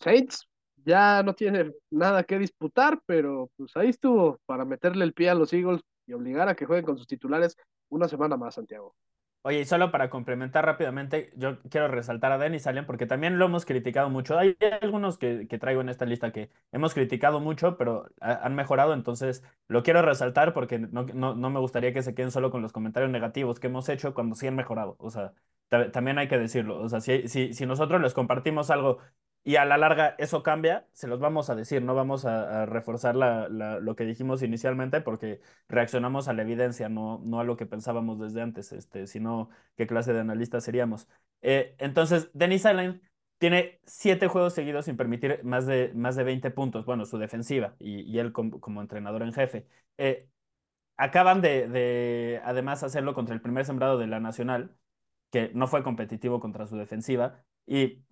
Saints ya no tiene nada que disputar, pero pues ahí estuvo para meterle el pie a los Eagles y obligar a que jueguen con sus titulares una semana más, Santiago. Oye, y solo para complementar rápidamente, yo quiero resaltar a Denis Allen porque también lo hemos criticado mucho. Hay algunos que, que traigo en esta lista que hemos criticado mucho, pero han mejorado, entonces lo quiero resaltar porque no, no, no, me gustaría que se queden solo con los comentarios negativos que hemos hecho cuando sí han mejorado. O sea, también hay que decirlo. O sea, si, si, si nosotros les compartimos algo y a la larga eso cambia, se los vamos a decir, no vamos a, reforzar lo que dijimos inicialmente porque reaccionamos a la evidencia, no, no a lo que pensábamos desde antes, este, sino qué clase de analistas seríamos. Eh, entonces, Denis Allen tiene siete juegos seguidos sin permitir más de, más de 20 puntos, bueno, su defensiva y, él como, entrenador en jefe. Eh, acaban de, además, hacerlo contra el primer sembrado de la Nacional, que no fue competitivo contra su defensiva, y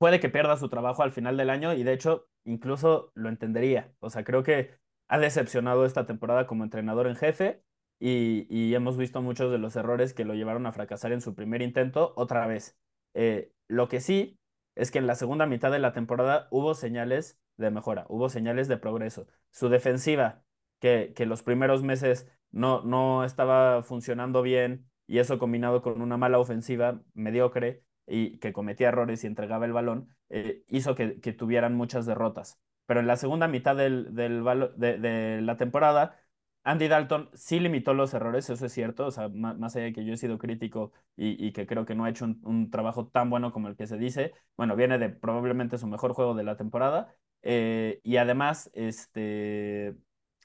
puede que pierda su trabajo al final del año y de hecho incluso lo entendería. O sea, creo que ha decepcionado esta temporada como entrenador en jefe y, hemos visto muchos de los errores que lo llevaron a fracasar en su primer intento otra vez. Eh, lo que sí es que en la segunda mitad de la temporada hubo señales de mejora, hubo señales de progreso. Su defensiva, que, que los primeros meses no, no estaba funcionando bien y eso combinado con una mala ofensiva mediocre, y que cometía errores y entregaba el balón, eh, hizo que, tuvieran muchas derrotas. Pero en la segunda mitad de, la temporada, Andy Dalton sí limitó los errores, eso es cierto, o sea, más, allá de que yo he sido crítico y, que creo que no ha hecho un, trabajo tan bueno como el que se dice, bueno, viene de probablemente su mejor juego de la temporada eh, y además este,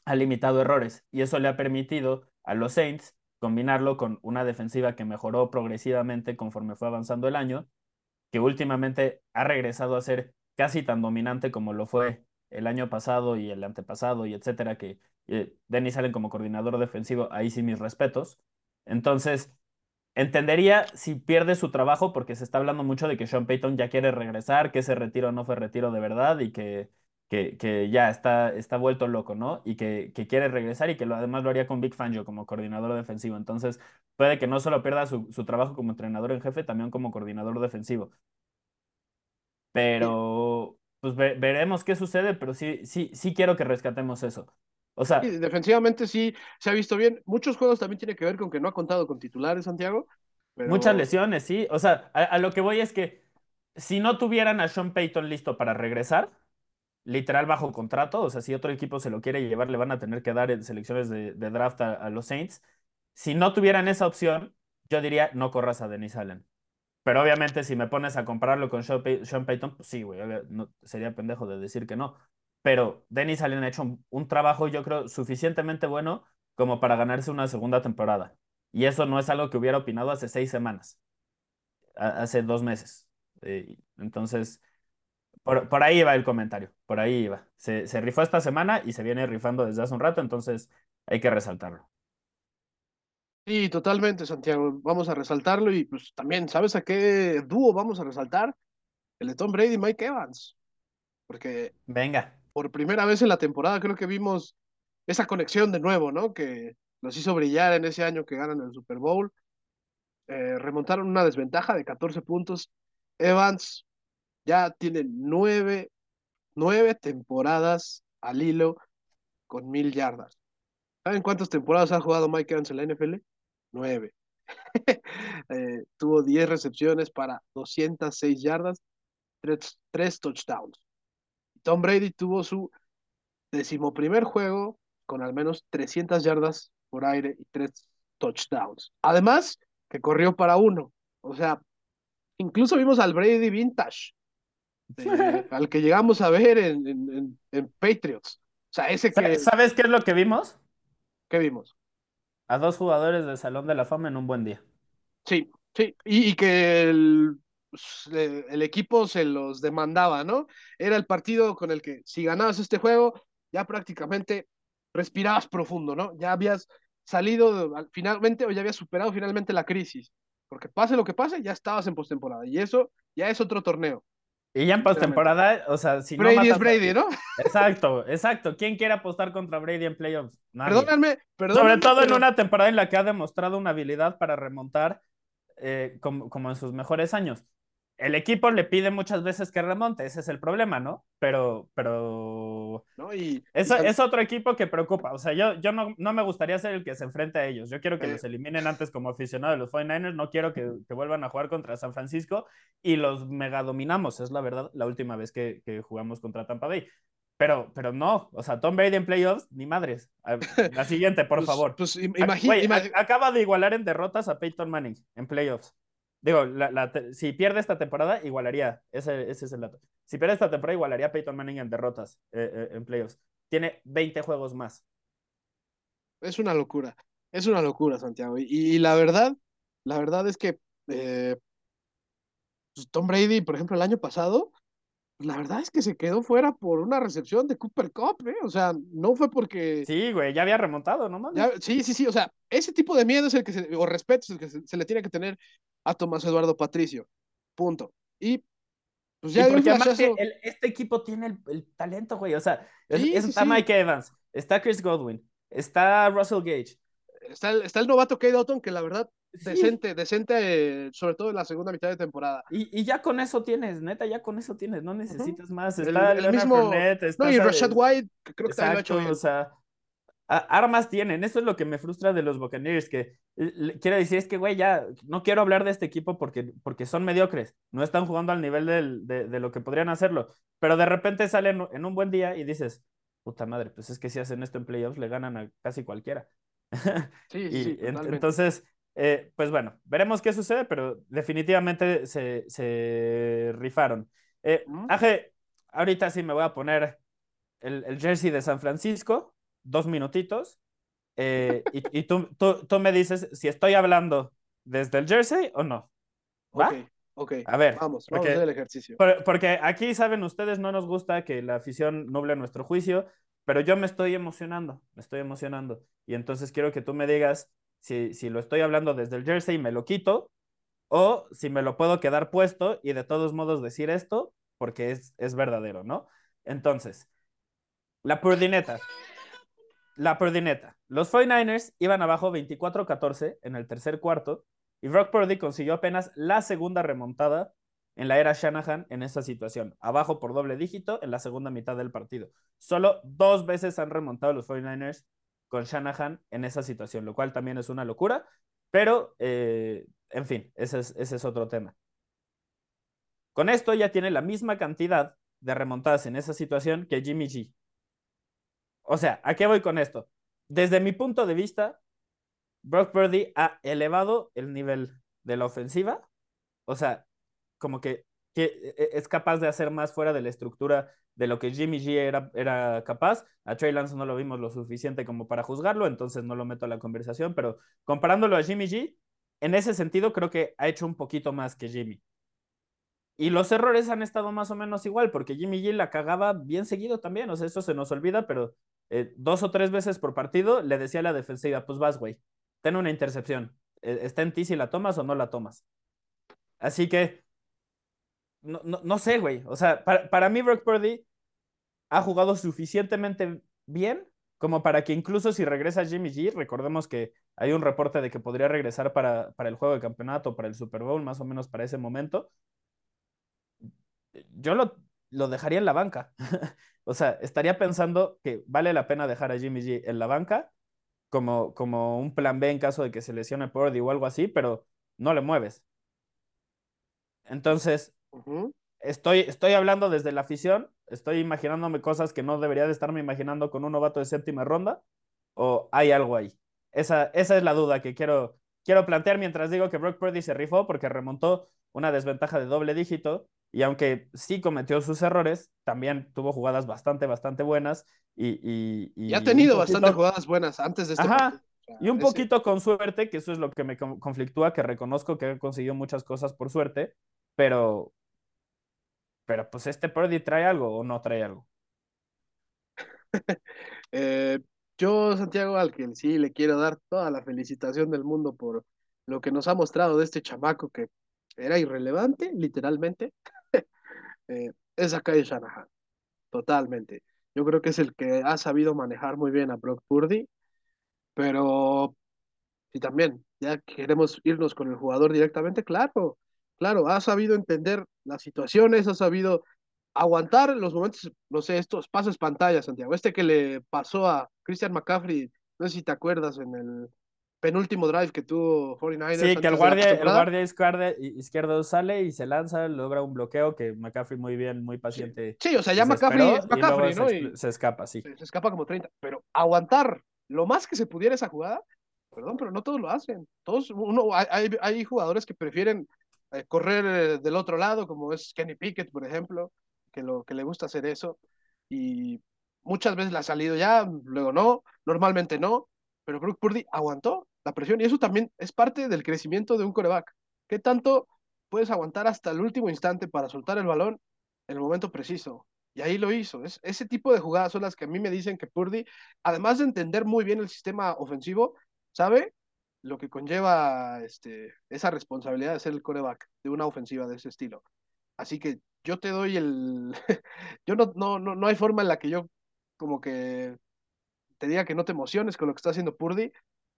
ha limitado errores y eso le ha permitido a los Saints combinarlo con una defensiva que mejoró progresivamente conforme fue avanzando el año, que últimamente ha regresado a ser casi tan dominante como lo fue el año pasado y el antepasado y etcétera, que eh, Dennis Allen como coordinador defensivo, ahí sí mis respetos. Entonces, entendería si pierde su trabajo porque se está hablando mucho de que Sean Payton ya quiere regresar, que ese retiro no fue retiro de verdad y que que, que ya está, está vuelto loco, ¿no? Y que, que quiere regresar y que lo, además lo haría con Big Fangio como coordinador defensivo. Entonces, puede que no solo pierda su, su trabajo como entrenador en jefe, también como coordinador defensivo. Pero, pues veremos qué sucede, pero sí, sí, sí quiero que rescatemos eso. O sea, defensivamente sí se ha visto bien. Muchos juegos también tiene que ver con que no ha contado con titulares, Santiago. Muchas lesiones, sí. O sea, a, a, lo que voy es que si no tuvieran a Sean Payton listo para regresar, literal bajo contrato, o sea, si otro equipo se lo quiere llevar, le van a tener que dar en selecciones de, draft a, los Saints. Si no tuvieran esa opción, yo diría, no corras a Denis Allen. Pero obviamente si me pones a compararlo con Sean, Payton, pues sí, güey, no, sería pendejo de decir que no. Pero Denis Allen ha hecho un, trabajo, yo creo, suficientemente bueno como para ganarse una segunda temporada. Y eso no es algo que hubiera opinado hace seis semanas, hace dos meses. Eh, entonces, por, ahí va el comentario, por ahí va. Se, se rifó esta semana y se viene rifando desde hace un rato, entonces hay que resaltarlo. Sí, totalmente, Santiago. Vamos a resaltarlo y pues también, ¿sabes a qué dúo vamos a resaltar? El de Tom Brady y Mike Evans. Porque Venga. por primera vez en la temporada creo que vimos esa conexión de nuevo, ¿no? Que nos hizo brillar en ese año que ganan el Super Bowl. Eh, remontaron una desventaja de 14 puntos. Evans ya tiene nueve, nueve temporadas al hilo con mil yardas. ¿Saben cuántas temporadas ha jugado Mike Evans en la NFL? Nueve. [laughs] eh, tuvo 10 recepciones para 206 yardas, 3, 3 touchdowns. Tom Brady tuvo su decimoprimer juego con al menos 300 yardas por aire y 3 touchdowns. Además, que corrió para uno. O sea, incluso vimos al Brady Vintage, [laughs] al que llegamos a ver en, en, en, Patriots. O sea, ese que... ¿Sabes qué es lo que vimos? ¿Qué vimos? A dos jugadores del Salón de la Fama en un buen día. Sí, sí, y, y que el, el, equipo se los demandaba, ¿no? Era el partido con el que si ganabas este juego, ya prácticamente respirabas profundo, ¿no? Ya habías salido finalmente o ya habías superado finalmente la crisis. Porque pase lo que pase, ya estabas en postemporada. Y eso ya es otro torneo. Y ya en postemporada, o sea, si Brady es Brady, ¿no? Exacto, exacto. ¿Quién quiere apostar contra Brady en playoffs? Perdóname, Sobre todo en una temporada en la que ha demostrado una habilidad para remontar eh, como, como, en sus mejores años el equipo le pide muchas veces que remonte, ese es el problema, ¿no? Pero, pero ¿No? Y, eso, es otro equipo que preocupa. O sea, yo, yo no, no, me gustaría ser el que se enfrente a ellos. Yo quiero que eh. los eliminen antes como aficionado de los 49ers. No quiero que, que, vuelvan a jugar contra San Francisco y los mega dominamos. Es la verdad, la última vez que, que jugamos contra Tampa Bay. Pero, pero no, o sea, Tom Brady en playoffs, ni madres. La siguiente, por [laughs] pues, favor. Pues imagínate. Acaba de igualar en derrotas a Peyton Manning en playoffs. Digo, la, si pierde esta temporada, igualaría. Ese, ese, es el dato. Si pierde esta temporada, igualaría a Peyton Manning en derrotas eh, eh, en playoffs. Tiene 20 juegos más. Es una locura. Es una locura, Santiago. Y, la verdad, la verdad es que eh, pues, Tom Brady, por ejemplo, el año pasado, la verdad es que se quedó fuera por una recepción de Cooper Cup, ¿eh? O sea, no fue porque. Sí, güey, ya había remontado, ¿no mames? sí, sí, sí. O sea, ese tipo de miedo es el que se, o respeto es el que se, le tiene que tener a Tomás Eduardo Patricio. Punto. Y pues ya. porque además este equipo tiene el, talento, güey. O sea, está Mike Evans, está Chris Godwin, está Russell Gage. Está el, está el novato Kate Otton, que la verdad decente, decente, sobre todo en la segunda mitad de temporada. Y, ya con eso tienes, neta, ya con eso tienes, no necesitas más. Está el, mismo. no, y Rashad White, que creo que lo ha hecho O sea, armas tienen, eso es lo que me frustra de los Buccaneers, que quiero decir, es que, güey, ya no quiero hablar de este equipo porque, porque son mediocres, no están jugando al nivel de, de, lo que podrían hacerlo, pero de repente salen en un buen día y dices, puta madre, pues es que si hacen esto en playoffs le ganan a casi cualquiera. [laughs] Sí, sí, entonces, eh, pues bueno, veremos qué sucede, pero definitivamente se, se rifaron. Eh, Aje, ahorita sí me voy a poner el, el, jersey de San Francisco, dos minutitos, eh, [laughs] y, y tú, tú, tú, me dices si estoy hablando desde el jersey o no. ¿Va? Ok, A ver, vamos, vamos a hacer el ejercicio. Porque aquí, saben ustedes, no nos gusta que la afición nuble nuestro juicio, pero yo me estoy emocionando, me estoy emocionando. Y entonces quiero que tú me digas si, lo estoy hablando desde el jersey, me lo quito, o si me lo puedo quedar puesto y de todos modos decir esto, porque es, es verdadero, ¿no? Entonces, la purdineta. La purdineta. Los 49ers iban abajo 24-14 en el tercer cuarto y Brock Purdy consiguió apenas la segunda remontada en la era Shanahan en esa situación, abajo por doble dígito en la segunda mitad del partido. Solo dos veces han remontado los 49ers con Shanahan en esa situación, lo cual también es una locura, pero eh, en fin, ese es, ese es otro tema. Con esto ya tiene la misma cantidad de remontadas en esa situación que Jimmy G. O sea, ¿a qué voy con esto? Desde mi punto de vista, Brock Purdy ha elevado el nivel de la ofensiva. O sea, como que, que e, es capaz de hacer más fuera de la estructura de lo que Jimmy G era, era capaz. A Trey Lance no lo vimos lo suficiente como para juzgarlo, entonces no lo meto a la conversación, pero comparándolo a Jimmy G, en ese sentido creo que ha hecho un poquito más que Jimmy. Y los errores han estado más o menos igual, porque Jimmy G la cagaba bien seguido también, o sea, eso se nos olvida, pero eh, dos o tres veces por partido le decía a la defensiva, pues vas, güey, ten una intercepción, e, está en ti si la tomas o no la tomas. Así que no, no, sé, güey. O sea, para, para, mí Brock Purdy ha jugado suficientemente bien como para que incluso si regresa Jimmy G, recordemos que hay un reporte de que podría regresar para, para el juego de campeonato, para el Super Bowl, más o menos para ese momento. Yo lo, lo dejaría en la banca. [laughs] o sea, estaría pensando que vale la pena dejar a Jimmy G en la banca como, como un plan B en caso de que se lesione Purdy o algo así, pero no le mueves. Entonces, estoy, estoy hablando desde la afición, estoy imaginándome cosas que no debería de estarme imaginando con un novato de séptima ronda, o hay algo ahí. Esa, esa es la duda que quiero, quiero plantear mientras digo que Brock Purdy se rifó porque remontó una desventaja de doble dígito y aunque sí cometió sus errores, también tuvo jugadas bastante, bastante buenas y... Y, y, ha tenido bastante jugadas buenas antes de este Ajá, y un poquito con suerte, que eso es lo que me conflictúa, que reconozco que he conseguido muchas cosas por suerte, pero... Pero pues este Purdy trae algo o no trae algo. [laughs] eh, yo, Santiago, al que sí le quiero dar toda la felicitación del mundo por lo que nos ha mostrado de este chamaco que era irrelevante, literalmente, eh, es Akai Shanahan. Totalmente. Yo creo que es el que ha sabido manejar muy bien a Brock Purdy, pero si también ya queremos irnos con el jugador directamente, claro, claro, ha sabido entender las situaciones, ha sabido aguantar los momentos, no sé, estos pasos pantalla, Santiago. Este que le pasó a Christian McCaffrey, no sé si te acuerdas, en el penúltimo drive que tuvo 49ers. Sí, que el guardia, el guardia izquierdo, sale y se lanza, logra un bloqueo que McCaffrey muy bien, muy paciente. Sí, o sea, ya McCaffrey, McCaffrey ¿no? Se, se, escapa, sí. Se, escapa como 30, pero aguantar lo más que se pudiera esa jugada, perdón, pero no todos lo hacen. Todos, uno, hay, hay jugadores que prefieren eh, correr eh, del otro lado, como es Kenny Pickett, por ejemplo, que, lo, que le gusta hacer eso. Y muchas veces le ha salido ya, luego no, normalmente no, pero Brook Purdy aguantó la presión y eso también es parte del crecimiento de un coreback. ¿Qué tanto puedes aguantar hasta el último instante para soltar el balón en el momento preciso? Y ahí lo hizo. Es, ese tipo de jugadas son las que a mí me dicen que Purdy, además de entender muy bien el sistema ofensivo, sabe lo que conlleva este, esa responsabilidad de ser el coreback de una ofensiva de ese estilo. Así que yo te doy el... [laughs] yo no, no, no, no hay forma en la que yo como que te diga que no te emociones con lo que está haciendo Purdy,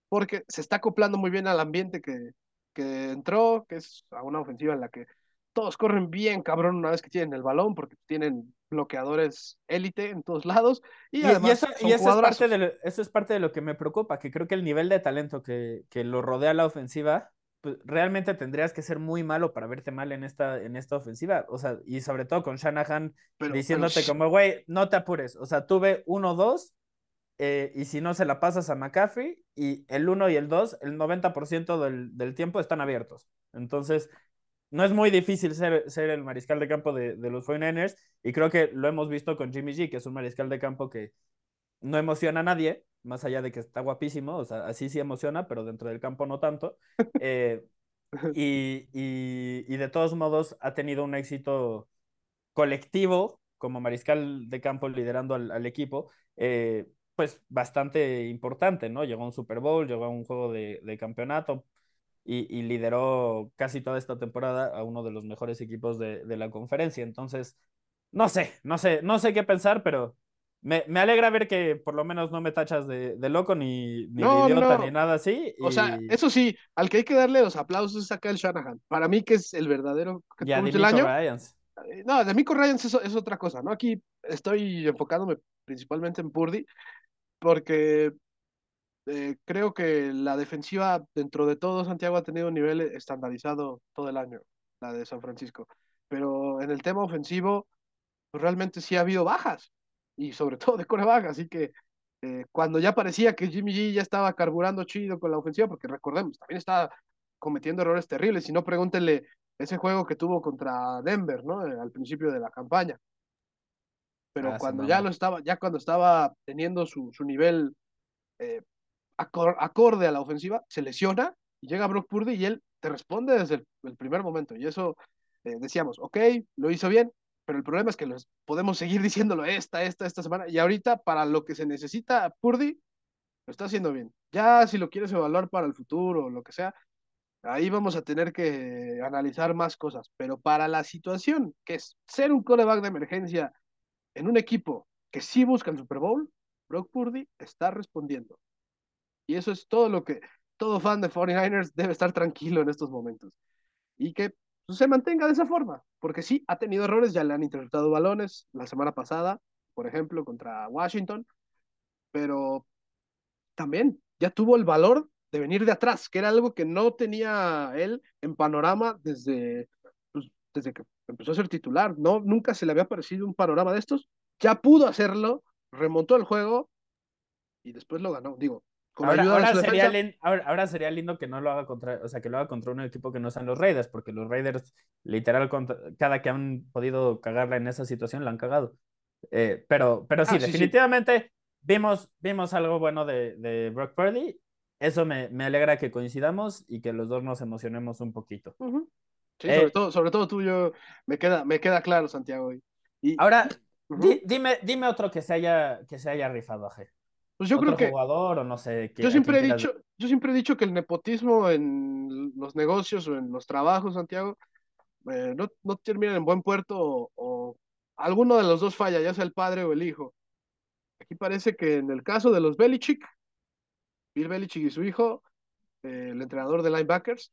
porque se está acoplando muy bien al ambiente que, que entró, que es a una ofensiva en la que todos corren bien, cabrón, una vez que tienen el balón, porque tienen bloqueadores élite en todos lados. Y, además, eso, es parte de eso es parte de lo que me preocupa, que creo que el nivel de talento que, que lo rodea la ofensiva pues, realmente tendrías que ser muy malo para verte mal en esta, en esta ofensiva. O sea, y sobre todo con Shanahan diciéndote como, güey, no te apures. O sea, tuve uno, dos, eh, y si no se la pasas a McCaffrey, y el uno y el dos, el 90% del, del tiempo están abiertos. Entonces, no es muy difícil ser, ser el mariscal de campo de, de los 49ers, y creo que lo hemos visto con Jimmy G, que es un mariscal de campo que no emociona a nadie, más allá de que está guapísimo, o sea, así sí emociona, pero dentro del campo no tanto. [laughs] Eh, y, y, de todos modos ha tenido un éxito colectivo como mariscal de campo liderando al, equipo, eh, pues bastante importante, ¿no? Llegó a un Super Bowl, llegó a un juego de, campeonato y, y, lideró casi toda esta temporada a uno de los mejores equipos de, de la conferencia. Entonces, no sé, no sé, no sé qué pensar, pero me, me, alegra ver que por lo menos no me tachas de, de loco ni, ni de idiota ni nada así. O sea, eso sí, al que hay que darle los aplausos es acá el Shanahan. Para mí, que es el verdadero ya, del año. Ryans. Eh, no, de Mico Ryans es, es, otra cosa, ¿no? Aquí estoy enfocándome principalmente en Purdy, porque eh, creo que la defensiva, dentro de todo, Santiago ha tenido un nivel estandarizado todo el año, la de San Francisco. Pero en el tema ofensivo, pues realmente sí ha habido bajas y sobre [laughs] todo de coreback, así que eh, cuando ya parecía que Jimmy G ya estaba carburando chido con la ofensiva, porque recordemos, también estaba cometiendo errores terribles, si no pregúntenle ese juego que tuvo contra Denver, ¿no? Eh, al principio de la campaña. Pero ah, cuando ya lo estaba, ya cuando estaba teniendo su, su nivel eh, acorde a la ofensiva, se lesiona y llega Brock Purdy y él te responde desde el, primer momento. Y eso decíamos, ok, lo hizo bien, pero el problema es que los, podemos seguir [laughs] diciéndolo esta, esta, esta semana, y ahorita para lo que se necesita, Purdy lo está haciendo bien. Ya si lo quieres evaluar para el futuro o lo que sea, ahí vamos a tener que analizar más cosas, pero para la situación que es ser un coreback de emergencia en un equipo que sí busca el Super Bowl, Brock Purdy está respondiendo. Y eso es todo lo que todo fan de 49ers debe estar tranquilo en estos momentos. Y que pues, se mantenga de esa forma, porque sí, ha tenido errores, ya le han interceptado balones la semana pasada, por ejemplo, contra Washington, pero también ya tuvo el valor de venir de atrás, que era algo que no tenía él en panorama desde, pues, desde que empezó a ser titular. No, nunca se le había parecido un panorama de estos. Ya pudo hacerlo, remontó el juego y después lo ganó. Digo, con Ahora, ayuda ahora sería defensa. ahora, ahora sería lindo que no lo haga contra, o sea, que lo haga contra un equipo que no sean los Raiders, porque los Raiders, literal, contra- cada que han podido cagarla en esa situación, la han cagado. Eh, pero, pero sí, Ah, sí, sí. definitivamente vimos, vimos algo bueno de, de Brock Purdy. Eso me, me alegra que coincidamos y que los dos nos emocionemos un poquito. Ujú. Sí, Eh, sobre todo, sobre todo tú, yo, me queda, me queda claro, Santiago. Y, y- Ahora, di- dime, dime otro que se haya, que se haya rifado, Aje. pues yo Otro creo que jugador o no sé. que- yo siempre he quieras- dicho, yo siempre he dicho que el nepotismo en los negocios o en los trabajos, Santiago, eh, no, no termina en buen puerto o, o alguno de los dos falla, ya sea el padre o el hijo. Aquí parece que en el caso de los Belichick, Bill Belichick y su hijo, eh, el entrenador de linebackers,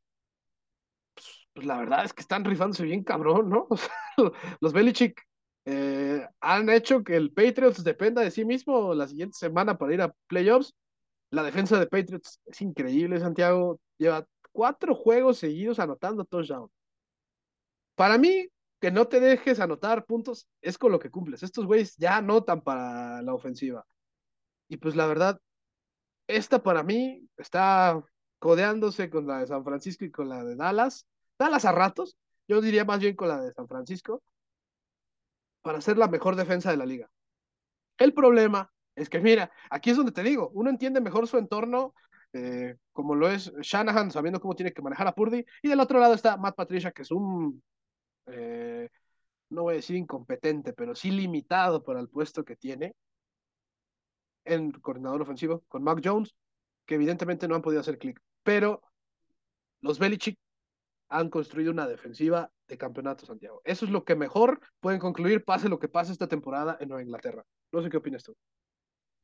pues la verdad es que están rifándose bien cabrón, ¿no? [laughs] Los Belichick eh, han hecho que el Patriots dependa de sí mismo la siguiente semana para ir a playoffs. La defensa de Patriots es increíble, Santiago. Lleva cuatro juegos seguidos anotando touchdown. Para mí, que no te dejes anotar puntos es con lo que cumples. Estos güeyes ya anotan para la ofensiva. Y pues la verdad, esta para mí está codeándose con la de San Francisco y con la de Dallas. Dallas a ratos, yo diría más bien con la de San Francisco, para ser la mejor defensa de la liga. El problema es que, mira, aquí es donde te digo, uno entiende mejor su entorno, eh, como lo es Shanahan, sabiendo cómo tiene que manejar a Purdy, y del otro lado está Matt Patricia, que es un, eh, no voy a decir incompetente, pero sí limitado para el puesto que tiene en coordinador ofensivo, con Mac Jones, que evidentemente no han podido hacer clic. Pero los Belichick han construido una defensiva de campeonato, Santiago. Eso es lo que mejor pueden concluir, pase lo que pase esta temporada en Nueva Inglaterra. No sé qué opinas tú.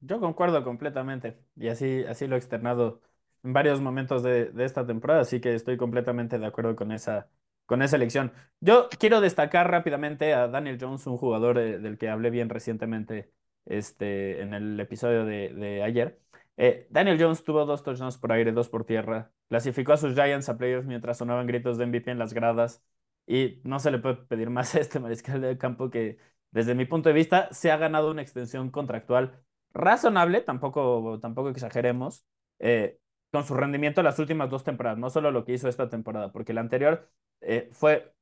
Yo concuerdo completamente y así, así lo he externado en varios momentos de, de esta temporada, así que estoy completamente de acuerdo con esa, con esa elección. Yo quiero destacar rápidamente a Daniel Jones, un jugador eh, del que hablé bien recientemente este, en el episodio de, de ayer. Eh, Daniel Jones tuvo dos touchdowns por aire, dos por tierra, clasificó a sus Giants a playoffs mientras sonaban gritos de MVP en las gradas y no se le puede pedir más a este mariscal de campo que desde mi punto de vista se ha ganado una extensión contractual razonable, tampoco, tampoco exageremos, eh, con su rendimiento en las últimas dos temporadas, no solo lo que hizo esta temporada, porque la anterior eh, fue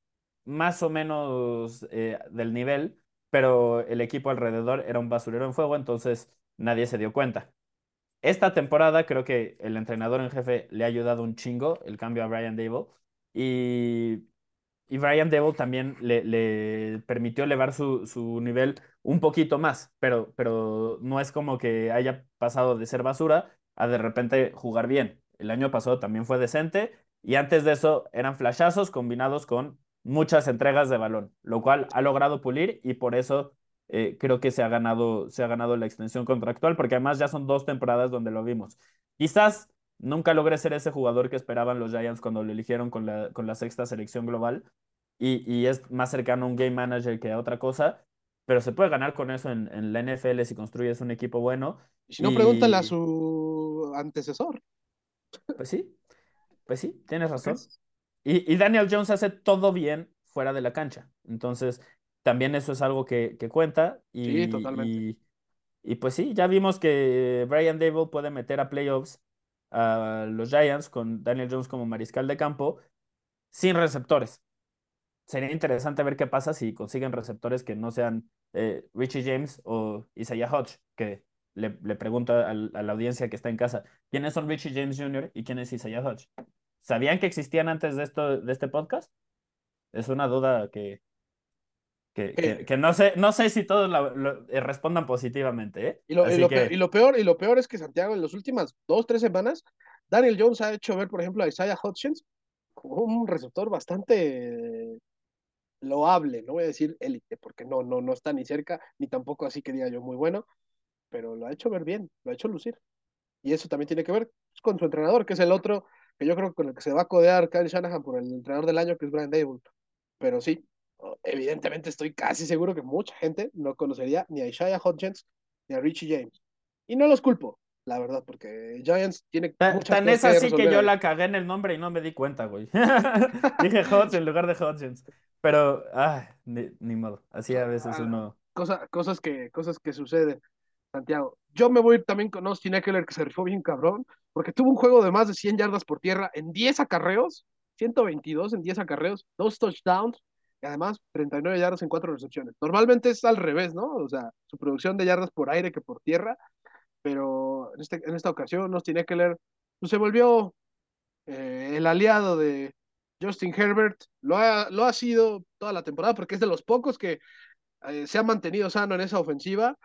más o menos eh, del nivel, pero el equipo alrededor era un basurero en fuego, entonces nadie se dio cuenta. Esta temporada creo que el entrenador en jefe le ha ayudado un chingo el cambio a Brian Dable y, y Brian Dable también le, le permitió elevar su, su nivel un poquito más, pero, pero no es como que haya pasado de ser basura a de repente jugar bien. El año pasado también fue decente y antes de eso eran flashazos combinados con muchas entregas de balón, lo cual ha logrado pulir y por eso eh, creo que se ha ganado, se ha ganado la extensión contractual, porque además ya son dos temporadas donde lo vimos. Quizás nunca logré ser ese jugador que esperaban los Giants cuando lo eligieron con la, con la sexta selección global y, y es más cercano a un game manager que a otra cosa, pero se puede ganar con eso en, en la NFL si construyes un equipo bueno. Si no, Y- pregúntale a su antecesor. Pues sí, pues sí, tienes razón. ¿ves? Y, y Daniel Jones hace todo bien fuera de la cancha. Entonces, también eso es algo que, que cuenta. Y, Sí, totalmente. y, y pues sí, ya vimos que Brian Dable puede meter a playoffs a los Giants con Daniel Jones como mariscal de campo sin receptores. Sería interesante ver qué pasa si consiguen receptores que no sean eh, Richie James o Isaiah Hodge, que le, le pregunto a, a la audiencia que está en casa, ¿quiénes son Richie James Jr. y quién es Isaiah Hodge? ¿Sabían que existían antes de, esto, de este podcast? Es una duda que, que, que, Eh, que no, sé, no sé si todos la- lo- eh, respondan positivamente, ¿eh? Y lo, y lo que- peor, y lo peor, y lo peor es que Santiago, en las últimas dos, tres semanas, Daniel Jones ha hecho ver, por ejemplo, a Isaiah Hodgins como un receptor bastante loable, no voy a decir élite, porque no, no, no está ni cerca, ni tampoco así que diga yo muy bueno, pero lo ha hecho ver bien, lo ha hecho lucir. Y eso también tiene que ver con su entrenador, que es el otro, que yo creo que con el que se va a codear Kyle Shanahan por el entrenador del año, que es Brian Dable. Pero sí, evidentemente estoy casi seguro que mucha gente no conocería ni a Isaiah Hodgins ni a Richie James. Y no los culpo, la verdad, porque Giants tiene Tan cosas es así que yo la cagué en el nombre y no me di cuenta, güey. [laughs] Dije Hodge en lugar de Hodgins. Pero, ay, ni, ni modo. Así a veces Ah, uno. cosa- cosas que, cosas que suceden, Santiago. Yo me voy también con Austin Eckler, que se rifó bien cabrón, porque tuvo un juego de más de 100 yardas por tierra en 10 acarreos, 122 en 10 acarreos, dos touchdowns, además 39 yardas en 4 recepciones. Normalmente es al revés, ¿no? O sea, su producción de yardas por aire que por tierra, pero en, este, en esta ocasión Eckler pues, se volvió eh, el aliado de Justin Herbert, lo ha, lo ha sido toda la temporada, porque es de los pocos que eh, se ha mantenido sano en esa ofensiva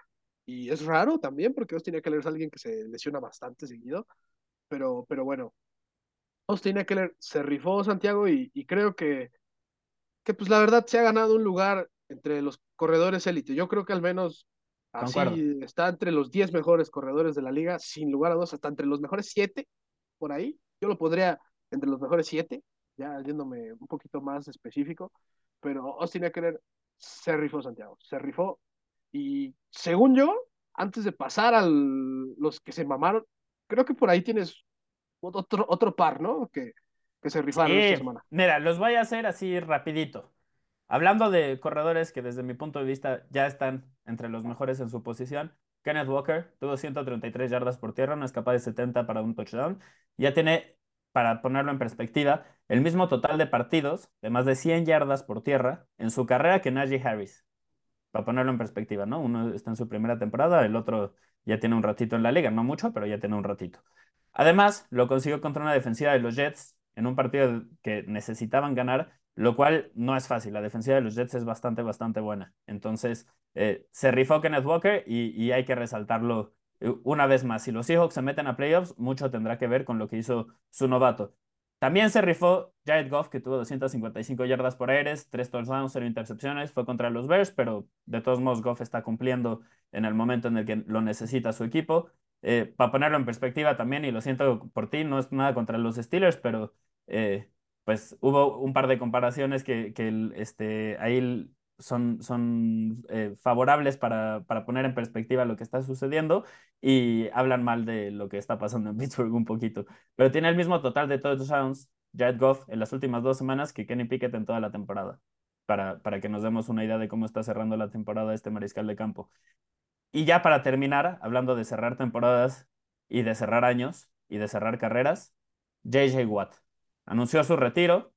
y es raro también porque Austin Eckler es alguien que se lesiona bastante seguido, pero, pero bueno, Austin Eckler se rifó Santiago y, y creo que, que pues la verdad se ha ganado un lugar entre los corredores élite. Yo creo que al menos Concuerdo. así está entre los 10 mejores corredores de la liga, sin lugar a dos, hasta entre los mejores 7 por ahí. Yo lo podría entre los mejores 7, ya yéndome un poquito más específico, pero Austin Eckler se rifó Santiago, se rifó y según yo, antes de pasar a los que se mamaron, creo que por ahí tienes otro, otro par, ¿no? Que, que se rifaron esta semana. mira, los voy a hacer así rapidito. Hablando de corredores que desde mi punto de vista ya están entre los mejores en su posición, Kenneth Walker tuvo 133 yardas por tierra, una escapada de 70 para un touchdown. Ya tiene, para ponerlo en perspectiva, el mismo total de partidos de más de 100 yardas por tierra en su carrera que Najee Harris. Para ponerlo en perspectiva, ¿no? Uno está en su primera temporada, el otro ya tiene un ratito en la liga, no mucho, pero ya tiene un ratito. Además, lo consiguió contra una defensiva de los Jets en un partido que necesitaban ganar, lo cual no es fácil. La defensiva de los Jets es bastante, bastante buena. Entonces, eh, se rifó Kenneth Walker y, hay que resaltarlo eh, una vez más. Si los Seahawks se meten a playoffs, mucho tendrá que ver con lo que hizo su novato. También se rifó Jared Goff, que tuvo 255 yardas por aires, 3 touchdowns, 0 intercepciones. Fue contra los Bears, pero de todos modos Goff está cumpliendo en el momento en el que lo necesita su equipo. Eh, para ponerlo en perspectiva también, y lo siento por ti, no es nada contra los Steelers, pero eh, pues hubo un par de comparaciones que, que este, ahí son, son eh, favorables para, para, poner en perspectiva lo que está sucediendo y hablan mal de lo que está pasando en [laughs] Pittsburgh un poquito. Pero tiene el mismo total de touchdowns Jared Goff en las últimas dos semanas que Kenny Pickett en toda la temporada, para, para que nos demos una idea de cómo está cerrando la temporada este mariscal de campo. Y ya para terminar, hablando de cerrar temporadas y de cerrar años y de cerrar carreras, JJ Watt anunció su retiro,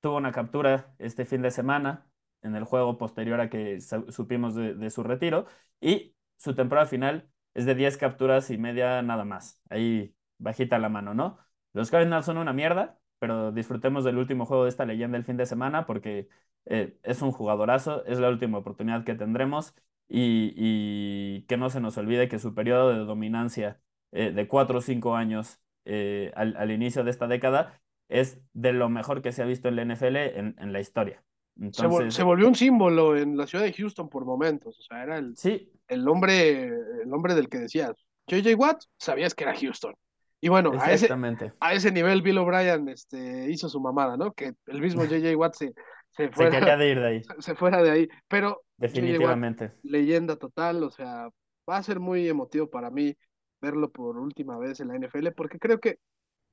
tuvo una captura este fin de semana en el juego posterior a que supimos de, su retiro y su temporada final es de 10 capturas y media nada más. Ahí bajita la mano, ¿no? Los Cardinals son una mierda, pero disfrutemos del último juego de esta leyenda el fin de semana porque eh, es un jugadorazo, es la última oportunidad que tendremos y, y que no se nos olvide que su periodo de dominancia eh, de 4 o 5 años eh, al, al, inicio de esta década es de lo mejor que se ha visto en la NFL en, en la historia. Entonces, se, vol se, volvió un símbolo en la ciudad de Houston por momentos, o sea, era el, sí. el, hombre, el hombre del que decías, JJ Watt, sabías que era Houston. Y bueno, a ese, a ese nivel Bill O'Brien este, hizo su mamada, ¿no? Que el mismo [laughs] JJ Watt se, se, fuera, se quería de ir de ahí. [laughs] Se, fuera de ahí. Pero definitivamente. Leyenda total, o sea, va a ser muy emotivo para mí verlo por última vez en la NFL, porque creo que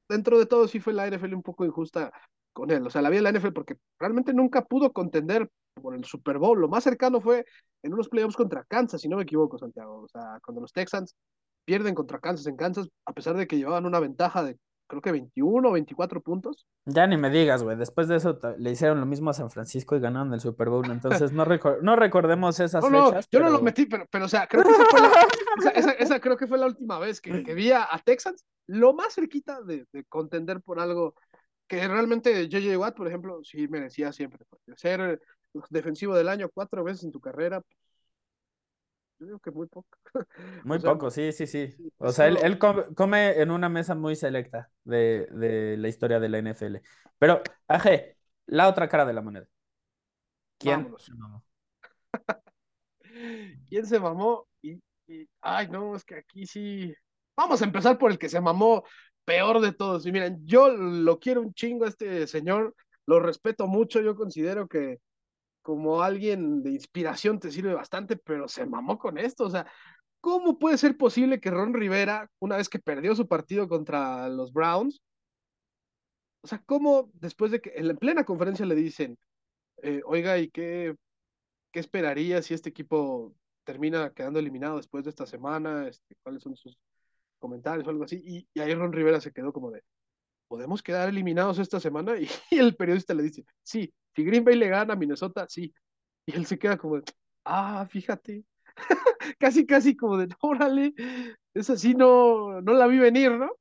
dentro de todo sí fue la NFL un poco injusta con él. O sea, la vi en la NFL porque realmente nunca pudo contender por el Super Bowl. Lo más cercano fue en unos playoffs contra Kansas, si no me equivoco, Santiago. O sea, cuando los Texans pierden contra Kansas en Kansas, a pesar de que llevaban una ventaja de creo que 21 o 24 puntos. Ya ni me digas, güey. Después de eso le hicieron lo mismo a San Francisco y ganaron el Super Bowl. Entonces no, recor no recordemos esas no, no, fechas. Yo pero... no lo metí, pero, pero o sea, creo que esa, fue la, esa, esa, esa, creo que fue la última vez que, que vi a, a, Texans lo más cerquita de, de, contender por algo que realmente JJ Watt, por ejemplo, sí merecía siempre. Ser defensivo del año cuatro veces en tu carrera, yo digo que muy poco. [laughs] Muy o sea, poco, sí, sí, sí. O sea, él, él, come en una mesa muy selecta de, de, la historia de la NFL. Pero, Aje, la otra cara de la moneda. ¿Quién Vámonos. se mamó? [laughs] ¿Quién se mamó? Y, y, ay, no, es que aquí sí. Vamos a empezar por el que se mamó peor de todos. Y miren, yo lo quiero un chingo a este señor, lo respeto mucho, yo considero que como alguien de inspiración te sirve bastante, pero se mamó con esto, o sea, ¿cómo puede ser posible que Ron Rivera, una vez que perdió su partido contra los Browns, o sea, cómo después de que en plena conferencia le dicen, eh, oiga, ¿y qué, qué esperaría si este equipo termina quedando eliminado después de esta semana? Este, ¿Cuáles son sus comentarios o algo así? Y, y ahí Ron Rivera se quedó como de, ¿podemos quedar eliminados esta semana? [laughs] Y, el periodista le dice, sí, si Green Bay le gana a Minnesota, sí. Y él se queda como ah, fíjate, [laughs] casi, casi como de, órale, es así, no, no la vi venir, ¿no?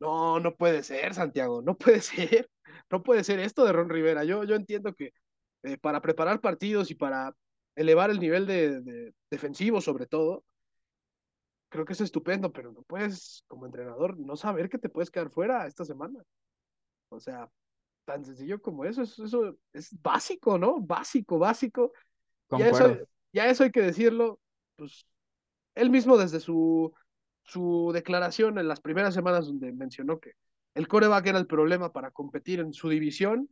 No, no puede ser, Santiago, no puede [laughs] ser, no puede ser esto de Ron Rivera. Yo, yo entiendo que eh, para preparar partidos y para elevar el nivel de, defensivo sobre todo, creo que es estupendo, pero no puedes, como entrenador, no saber que te puedes quedar fuera esta semana. O sea, tan sencillo como eso, eso, eso es básico, ¿no? Básico, básico. Ya eso, ya eso hay que decirlo, pues él mismo desde su, su declaración en las primeras semanas donde mencionó que el coreback era el problema para competir en su división,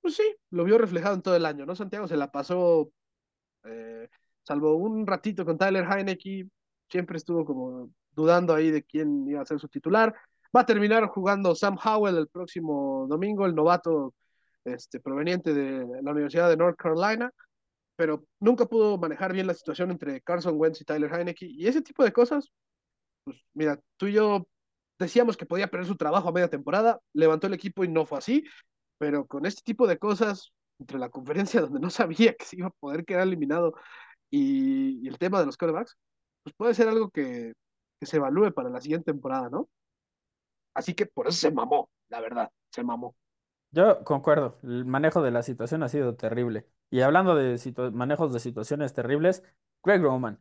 pues sí, lo vio reflejado en todo el año, ¿no? Santiago se la pasó, eh, salvo un ratito con Tyler Heineke, siempre estuvo como dudando ahí de quién iba a ser su titular. Va a terminar jugando Sam Howell el próximo domingo, el novato este, proveniente de la Universidad de North Carolina, pero nunca pudo manejar bien la situación entre Carson Wentz y Tyler Heineke. Y ese tipo de cosas, pues mira, tú y yo decíamos que podía perder su trabajo a media temporada, levantó el equipo y no fue así, pero con este tipo de cosas, entre la conferencia [laughs] donde no sabía que se iba a poder quedar eliminado y, el tema de los quarterbacks, pues puede ser algo que, que se evalúe para la siguiente temporada, ¿no? Así que por eso se mamó, la verdad, se mamó. Yo concuerdo, el manejo de la situación ha sido terrible. Y hablando de manejos de situaciones terribles, Greg Roman,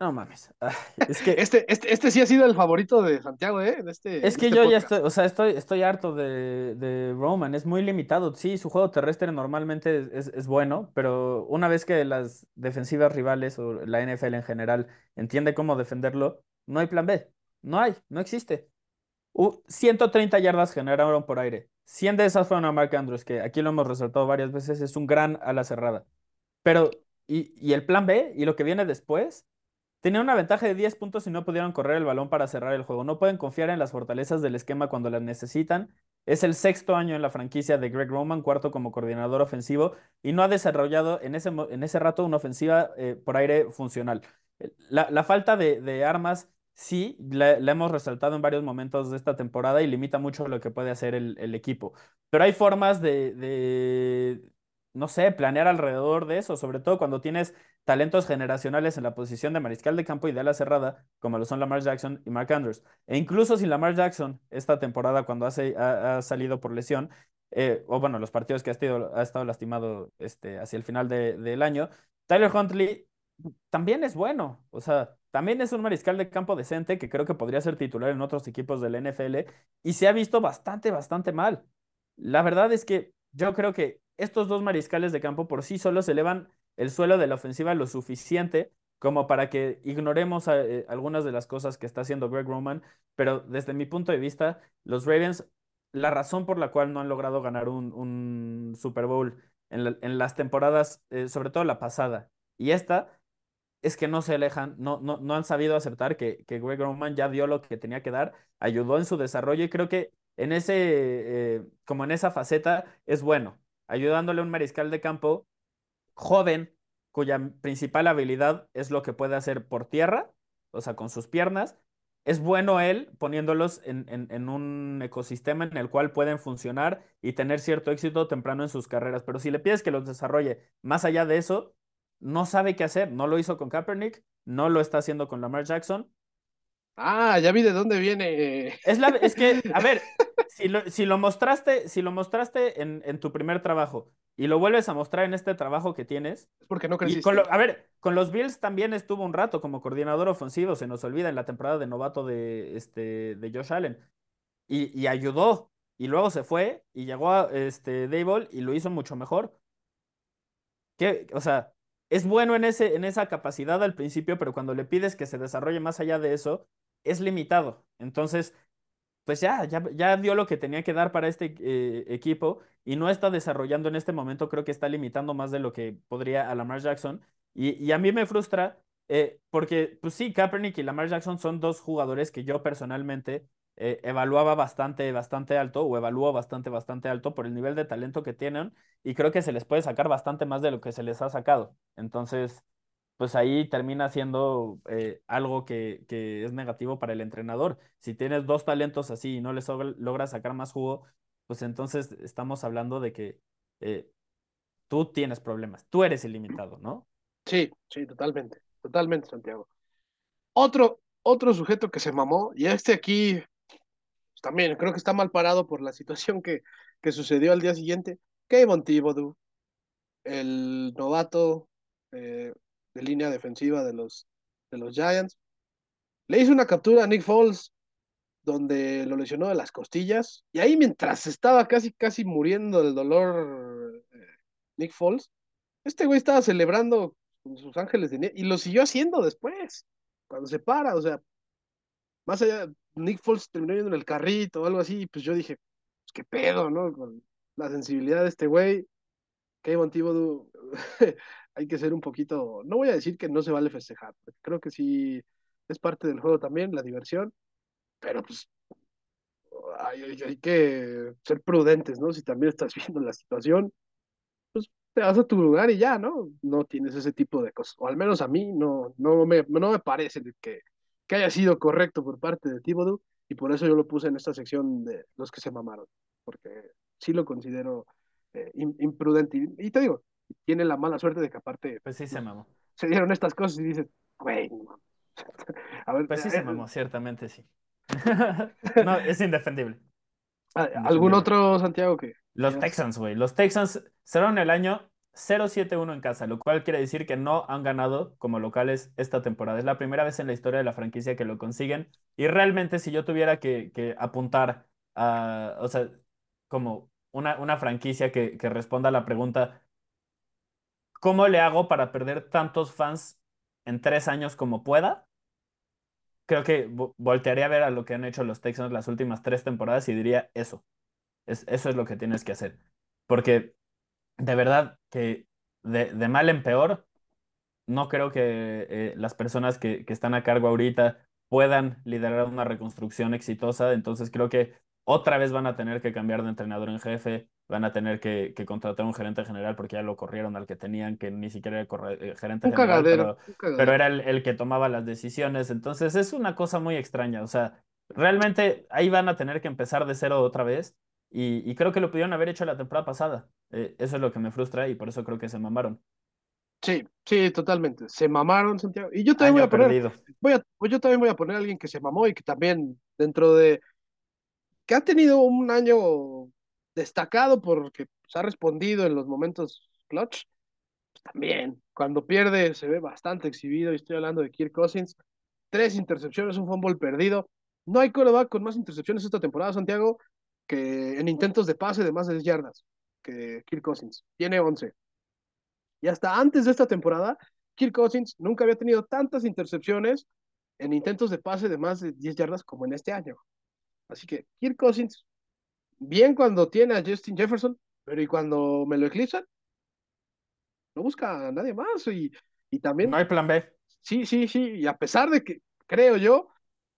no mames. [laughs] es [laughs] que. Este, este, este sí ha sido el favorito de Santiago, ¿eh? este, es que este yo ya estoy, o sea, estoy, estoy harto de, de, Roman. Es muy limitado. Sí, su juego terrestre normalmente es, es, bueno, pero una vez que las defensivas rivales o la NFL en general entiende cómo defenderlo, no hay plan B. No hay, no existe. 130 yardas generaron por aire. 100 de esas fueron a Mark Andrews, que aquí lo hemos resaltado varias veces, es un gran ala cerrada. Pero, y, y el plan B y lo que viene después Tenían una ventaja de 10 puntos y no pudieron correr el balón para cerrar el juego. No pueden confiar en las fortalezas del esquema cuando las necesitan. Es el sexto año en la franquicia de Greg Roman, cuarto como coordinador ofensivo, y no ha desarrollado en ese, en ese rato una ofensiva eh, por aire funcional. La, falta de, armas sí, la, hemos resaltado en varios momentos de esta temporada y limita mucho lo que puede hacer el, equipo. Pero hay formas de, no sé, planear alrededor de eso, sobre todo cuando tienes talentos generacionales en la posición de mariscal de campo y de ala cerrada, como lo son Lamar Jackson y Mark Andrews. E incluso sin Lamar Jackson, esta temporada, cuando ha, salido por lesión, eh, o bueno, los partidos que ha estado, ha estado lastimado este, hacia el final del año, Tyler Huntley también es bueno, o sea, también es un mariscal de campo decente que creo que podría ser titular en otros equipos del NFL y se ha visto bastante, bastante mal. La verdad es que yo creo que estos dos mariscales de campo por sí solos elevan el suelo de la ofensiva lo suficiente como para que ignoremos eh, algunas de las cosas que está haciendo Greg Roman, pero desde mi punto de vista, los Ravens, la razón por la cual no han logrado ganar un, Super Bowl en, las temporadas, eh, sobre todo la pasada y esta, es que no se alejan, no, no, no han sabido aceptar que, que Greg Roman ya dio lo que tenía que dar, ayudó en su desarrollo y creo que en ese, eh, como en esa faceta, es bueno, ayudándole a un mariscal de campo joven, cuya principal habilidad es lo que puede hacer por tierra, o sea, con sus piernas. Es bueno él poniéndolos en, en, un ecosistema en el cual pueden funcionar y tener cierto éxito temprano en sus carreras. Pero si le pides que los desarrolle más allá de eso, no sabe qué hacer. No lo hizo con Kaepernick, no lo está haciendo con Lamar Jackson. Ah, ya vi de dónde viene. Es, la, es que, [laughs] a ver, si lo, si lo mostraste, si lo mostraste en, en, tu primer trabajo y lo vuelves a mostrar en este trabajo que tienes. Es porque no creciste. a ver, con los Bills también estuvo un rato como coordinador ofensivo, se nos olvida en la temporada de novato de, este, de Josh Allen. Y, y ayudó. Y luego se fue y llegó a este, Dable y lo hizo mucho mejor. ¿Qué? O sea, es bueno en, ese, en esa capacidad al principio, pero cuando le pides que se desarrolle más allá de eso, es limitado. Entonces, pues ya, ya, dio lo que tenía que dar para este eh, equipo y no está desarrollando en este momento, creo que está limitando más de lo que podría a Lamar Jackson. Y, a mí me frustra eh, porque, pues sí, Kaepernick y Lamar Jackson son dos jugadores que yo personalmente eh, evaluaba bastante, bastante alto, o evalúo bastante, bastante alto por el nivel de talento que tienen, y creo que se les puede sacar bastante más de lo que se les ha sacado. Entonces, pues ahí termina siendo eh, algo que, que, es negativo para el entrenador. Si tienes dos talentos así y no les logras sacar más jugo, pues entonces estamos hablando de que eh, tú tienes problemas, tú eres ilimitado, ¿no? Sí, sí, totalmente, totalmente, Santiago. Otro, otro sujeto que se mamó, y este aquí pues, también creo que está mal parado por la situación que, que sucedió al día siguiente. Kevin Thibodeau, el novato eh, de línea defensiva de los, de los Giants. Le hizo una captura a Nick Foles donde lo lesionó de las costillas y ahí mientras estaba casi casi muriendo del dolor eh, Nick Foles, este güey estaba celebrando con sus ángeles de nieve y lo siguió haciendo después, cuando se para, o sea, más allá, Nick Foles terminó yendo en el carrito o algo así, pues yo dije, pues qué pedo, ¿no? Con la sensibilidad de este güey, qué motivo [laughs] hay que ser un poquito, no voy a decir que no se vale festejar, creo que sí es parte del juego también, la diversión, pero pues hay, que ser prudentes, ¿no? Si también estás [laughs] viendo la situación, pues te vas a tu lugar y ya, ¿no? No tienes ese tipo de cosas, o al menos a mí no, no, me, no me parece que, que haya sido correcto por parte de Thibodeau, y por eso yo lo puse en esta sección de los que se mamaron, porque sí lo considero eh, imprudente. y, te digo, tiene la mala suerte de que aparte. Pues sí se mamó. Se dieron estas cosas y dices, güey, [laughs] A ver, pues sí eh, se eh, mamó, ciertamente sí. [laughs] [laughs] no, es indefendible. Ah, ¿Algún otro, Santiago, que. Los Texans, güey. Los Texans cerraron el año 0-7-1 en casa, lo cual quiere decir que no han ganado como locales esta temporada. Es la primera vez en la historia de la franquicia que lo consiguen. Y realmente, si yo tuviera que, que apuntar a, o sea, como una, una franquicia que, que responda a la pregunta, ¿cómo le hago para perder tantos fans en tres años como pueda? Creo que voltearía a ver a lo que han hecho los Texans las últimas tres temporadas y diría eso. Es, eso es lo que tienes que hacer. Porque de verdad que de, mal en peor, no creo que eh, las personas que, que, están a cargo ahorita puedan liderar una reconstrucción exitosa. Entonces creo que otra vez van a tener que cambiar de entrenador en jefe, van a tener que, contratar un gerente general porque ya lo corrieron al que tenían, que ni siquiera era el eh, gerente general, pero, pero, era el, que tomaba las decisiones. Entonces es una cosa muy extraña. O sea, realmente ahí van a tener que empezar de cero otra vez. Y, creo que lo pudieron haber hecho la temporada pasada. Eh, eso es lo que me frustra y por eso creo que se mamaron. Sí, sí, totalmente. Se mamaron, Santiago. Y yo también voy a poner, voy a, yo también voy a poner a alguien que se mamó y que también dentro de que ha tenido un año destacado porque se ha respondido en los momentos clutch, pues también, cuando pierde se ve bastante exhibido, y estoy hablando de Kirk Cousins, tres intercepciones, un fumble perdido, no hay quarterback con más intercepciones esta temporada, Santiago, que en intentos de pase de más de 10 yardas, que Kirk Cousins, tiene 11. Y hasta antes de esta temporada, Kirk Cousins nunca había tenido tantas intercepciones en intentos de pase de más de 10 yardas como en este año. Así que Kirk Cousins, bien cuando tiene a Justin Jefferson, pero y cuando me lo eclipsan, no busca a nadie más. Y, y también. No hay plan B. Sí, sí, sí. Y a pesar de que creo yo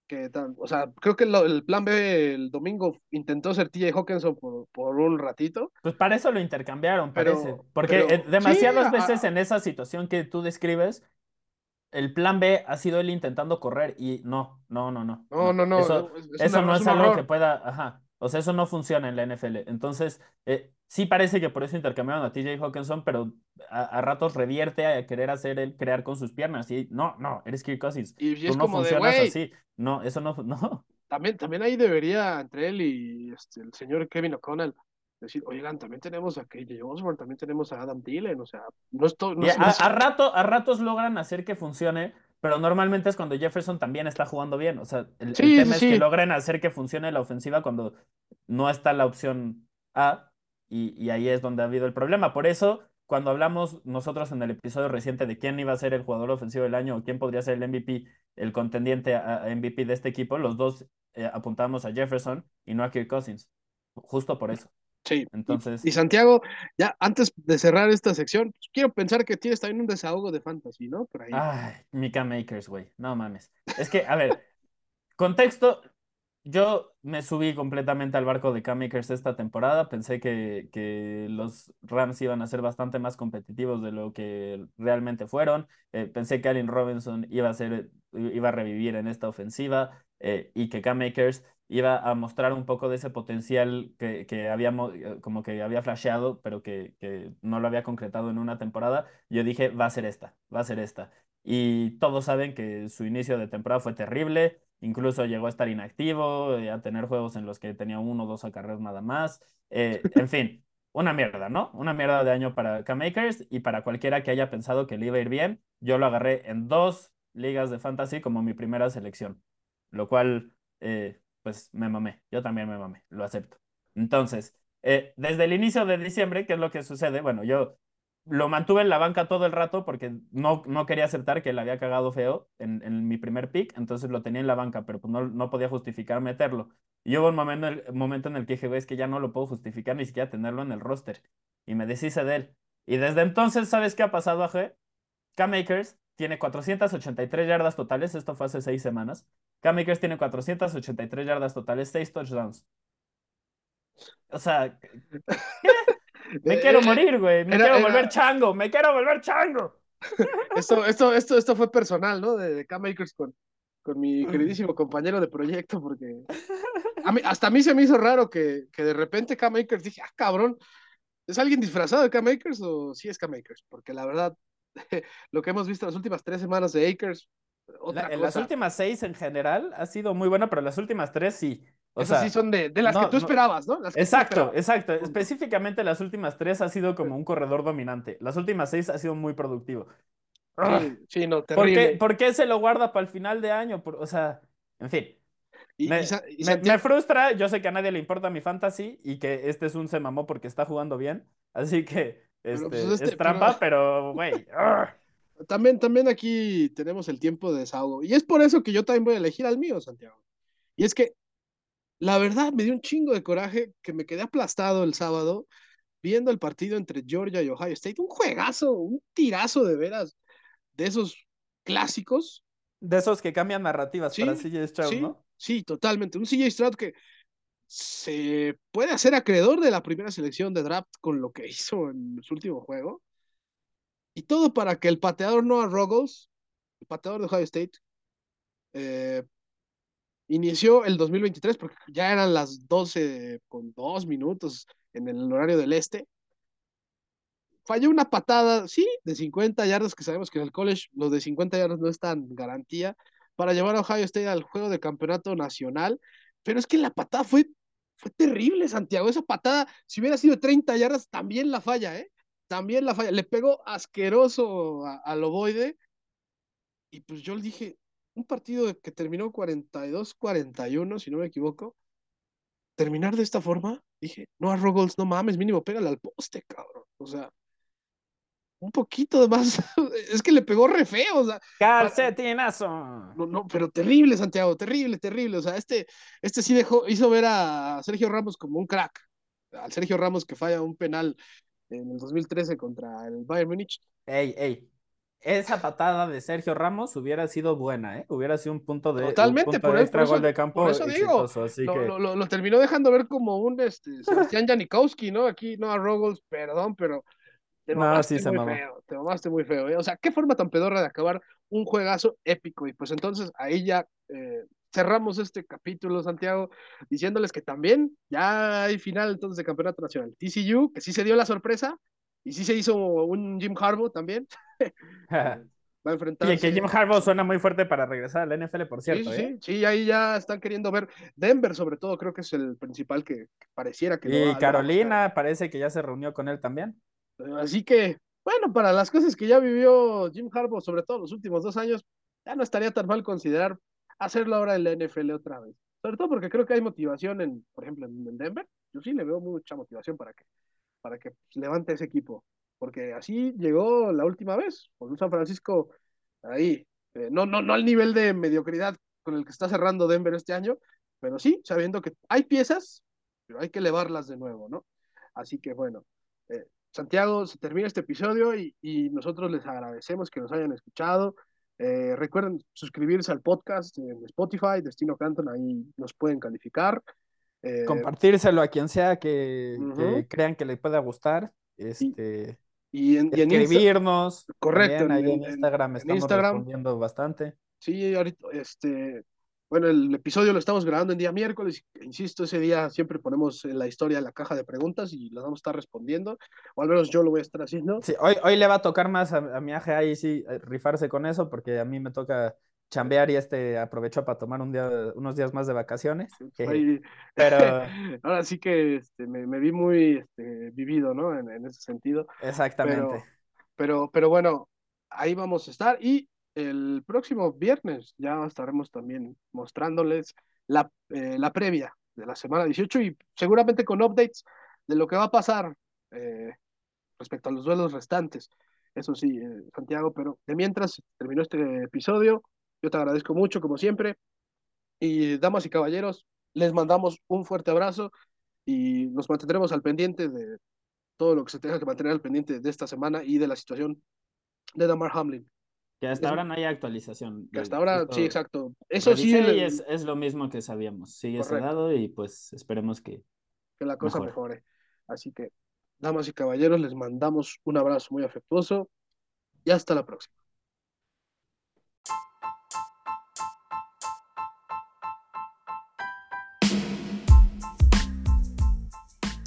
que, o sea, creo que el plan B el domingo intentó ser TJ Hawkinson por, por, un ratito. Pues para eso lo intercambiaron, parece. Porque eh, demasiadas veces en esa situación que tú describes, el plan B ha sido él intentando correr y no, no, no, no. No, no, no. Eso, no es, algo que pueda, ajá. O sea, eso no funciona en la NFL. Entonces, eh, sí parece que por eso intercambiaron a TJ Hawkinson, pero a, ratos revierte a querer hacer él crear con sus piernas. Y no, no, eres Kirk Cousins. Y, Tú no funcionas así. No, eso no, [laughs] no. También, también ahí debería, entre él y este, el señor Kevin O'Connell, decir, oigan, también tenemos a KJ Osborne, también tenemos a Adam Thielen, o sea, no estoy... No, a, rato, a ratos logran hacer que funcione, pero normalmente es cuando Jefferson también está jugando bien, o sea, el, tema es que logren hacer que funcione la ofensiva cuando no está la opción A, y, y ahí es donde ha habido el problema. Por eso, cuando hablamos nosotros en el episodio reciente de quién iba a ser el jugador ofensivo del año o quién podría ser el MVP, el contendiente a, MVP de este equipo, los dos eh, apuntamos a Jefferson y no a Kirk Cousins, justo por eso. Sí. Entonces. Y, Santiago, ya antes de cerrar esta sección, pues, quiero pensar que tienes también un desahogo de fantasy, ¿no? Por ahí. Ay, Mika Makers, güey. No mames. Es que, a ver, [laughs] contexto, yo me subí completamente al barco de K-Makers esta temporada. Pensé que, que, los Rams iban a ser bastante más competitivos de lo que realmente fueron. Eh, pensé que Allen Robinson iba a, ser, iba a revivir en esta ofensiva eh, y que K-Makers iba a mostrar un poco de ese potencial que, que habíamos, eh, como que había flasheado, pero que, que no lo había concretado en una temporada. Yo dije, va a ser esta, va a ser esta. Y todos saben que su inicio de temporada fue terrible Incluso llegó a estar inactivo, eh, a tener juegos en los que tenía uno o dos acarreos nada más. Eh, en fin, una mierda, ¿no? Una mierda de año para K-Makers y para cualquiera que haya pensado que le iba a ir bien. Yo lo agarré en dos ligas de fantasy como mi primera selección, lo cual, eh, pues me mamé. Yo también me mamé, lo acepto. Entonces, desde el inicio de diciembre, ¿qué es lo que sucede? Bueno, yo lo mantuve en la banca todo el rato porque no, no quería aceptar que le había cagado feo en, en, mi primer pick, entonces lo tenía en la banca, pero pues no, no podía justificar meterlo. Y hubo un momento, el momento en el que dije, es que ya no lo puedo justificar ni siquiera tenerlo en el roster. Y me deshice de él. Y desde entonces, ¿sabes qué ha pasado, AG? K-Makers tiene 483 yardas totales, esto fue hace seis semanas. K-Makers tiene 483 yardas totales, 6 touchdowns. O sea, ¿qué? [laughs] Me quiero eh, morir, güey. Me quiero volver chango. Me quiero volver chango. [laughs] Esto, esto, esto, esto fue personal, ¿no? De, de K-Makers con, con mi queridísimo compañero de proyecto, porque a mí, hasta a mí se me hizo raro que, que de repente K-Makers dije, ah, cabrón, ¿es alguien disfrazado de K-Makers o sí es K-Makers? Porque la verdad, [laughs] lo que hemos visto las últimas tres semanas de Akers, en las últimas seis en general ha sido muy buena, pero las últimas tres sí. O Esas sí son de, de las que tú esperabas, ¿no? exacto, exacto. Específicamente las últimas tres ha sido como un corredor dominante. Las últimas seis ha sido muy productivo. Sí, no, terrible. ¿Por qué, se lo guarda para el final de año? o sea, en fin. me, frustra, yo sé que a nadie le importa mi fantasy y que este es un se mamó porque está jugando bien. Así que este, pues, este, es trampa, pero güey. [laughs] también, también aquí tenemos el tiempo de desahogo. Y es por eso que yo también voy a elegir al mío, Santiago. Y es que la verdad, me dio un chingo de coraje que me quedé aplastado el sábado viendo el partido entre Georgia y Ohio State. Un juegazo, un tirazo de veras, de esos clásicos. De esos que cambian narrativas para CJ Stroud, sí, ¿no? Sí, totalmente. Un CJ Stroud que se puede hacer acreedor de la primera selección de draft con lo que [laughs] hizo en su último juego. Y todo para que el pateador Noah Ruggles, el pateador de Ohio State, eh, inició el 2023 porque ya eran las 12 con dos minutos en el horario del este. Falló una patada, sí, de 50 yardas, que sabemos que en el college los de 50 yardas no están garantía, para llevar a Ohio State al juego de campeonato nacional. Pero es que la patada fue, fue terrible, Santiago. Esa patada, si hubiera sido 30 yardas, también la falla, ¿eh? También la falla. Le pegó asqueroso al ovoide. Y pues yo le dije, un partido que terminó 42-41, si no me equivoco, terminar de esta forma, dije, no a no mames, mínimo pégale al poste, cabrón. O sea, un poquito de más, [laughs] es que le pegó re feo, o sea. Calcetinazo. No, no, pero terrible, Santiago, terrible, terrible. O sea, este, este sí dejó, hizo ver a Sergio Ramos como un crack. Al Sergio Ramos que falla un penal en el 2013 contra el Bayern Múnich. Ey, ey, esa patada de Sergio Ramos hubiera sido buena, ¿eh? Hubiera sido un punto de, Totalmente, por, extra gol de campo. Por eso digo, lo, terminó dejando ver como un este, Sebastián [laughs] Janikowski, ¿no? Aquí, no a Rogals, perdón, pero te mamaste muy feo, te mamaste muy feo. ¿eh? O sea, qué forma tan pedorra de acabar un juegazo épico. Y pues entonces ahí ya eh, cerramos este capítulo, Santiago, diciéndoles que también ya hay final entonces de Campeonato Nacional. TCU, que sí se dio la sorpresa, y sí se hizo un Jim Harbaugh también. [laughs] [laughs] Va a enfrentarse. Y que Jim Harbaugh suena muy fuerte para regresar al NFL, por cierto. Sí, ¿eh? sí, ahí ya están queriendo ver. Denver, sobre todo, creo que es el principal que, pareciera que. Y Carolina parece que ya se reunió con él también. Así que, bueno, para las cosas que ya vivió Jim Harbaugh, sobre todo los últimos dos años, ya no estaría tan mal considerar hacerlo ahora en la NFL otra vez. Sobre todo porque creo que hay motivación en, por ejemplo, en Denver. Yo sí le veo mucha motivación para que para que levante ese equipo. Porque así llegó la última vez, con un San Francisco ahí, eh, no, no, no al nivel de mediocridad con el que está cerrando Denver este año, pero sí, sabiendo que hay piezas, pero hay que elevarlas de nuevo, ¿no? Así que bueno, eh, Santiago, se termina este episodio y, nosotros les agradecemos que nos hayan escuchado. Eh, recuerden suscribirse al podcast en Spotify, Destino Canton, ahí nos pueden calificar. Eh, Compartírselo a quien sea que, crean que le pueda gustar. Este, y, en, escribirnos. correcto. ahí en, Instagram estamos respondiendo bastante. Sí, ahorita, este, bueno, el episodio lo estamos grabando en día miércoles. Insisto, ese día siempre ponemos en la historia la caja de preguntas y las vamos a estar respondiendo. O al menos yo lo voy a estar haciendo. Sí, hoy, hoy le va a tocar más a, mi aje ahí sí eh, rifarse con eso, porque a mí me toca chambear y este aprovechó para tomar un día, unos días más de vacaciones. [laughs] Pero [laughs] ahora sí que este, me, vi muy este, vivido, ¿no? En, ese sentido. Exactamente. pero, pero bueno, ahí vamos a estar. Y el próximo viernes ya estaremos también mostrándoles la, eh, la previa de la semana 18 y seguramente con updates de lo que va a pasar eh, respecto a los duelos restantes. Eso sí, eh, Santiago, pero de mientras terminó este episodio, yo te agradezco mucho, como siempre. Y damas y caballeros, les mandamos un fuerte abrazo y nos mantendremos al pendiente de todo lo que se tenga que mantener al pendiente de esta semana y de la situación de Damar Hamlin. Que hasta ahora no hay actualización. Que hasta ahora, sí, exacto. Eso sí. Es, es, lo mismo que sabíamos. Sigue cerrado y pues esperemos que. Que la cosa mejore. Así que, damas y caballeros, les mandamos un abrazo muy afectuoso y hasta la próxima.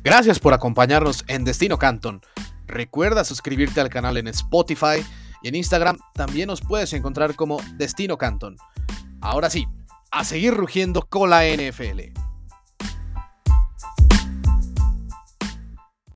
Gracias por acompañarnos en Destino Canton. Recuerda suscribirte al canal en Spotify y en Instagram también nos puedes encontrar como Destino Canton. Ahora sí, a seguir rugiendo con la NFL.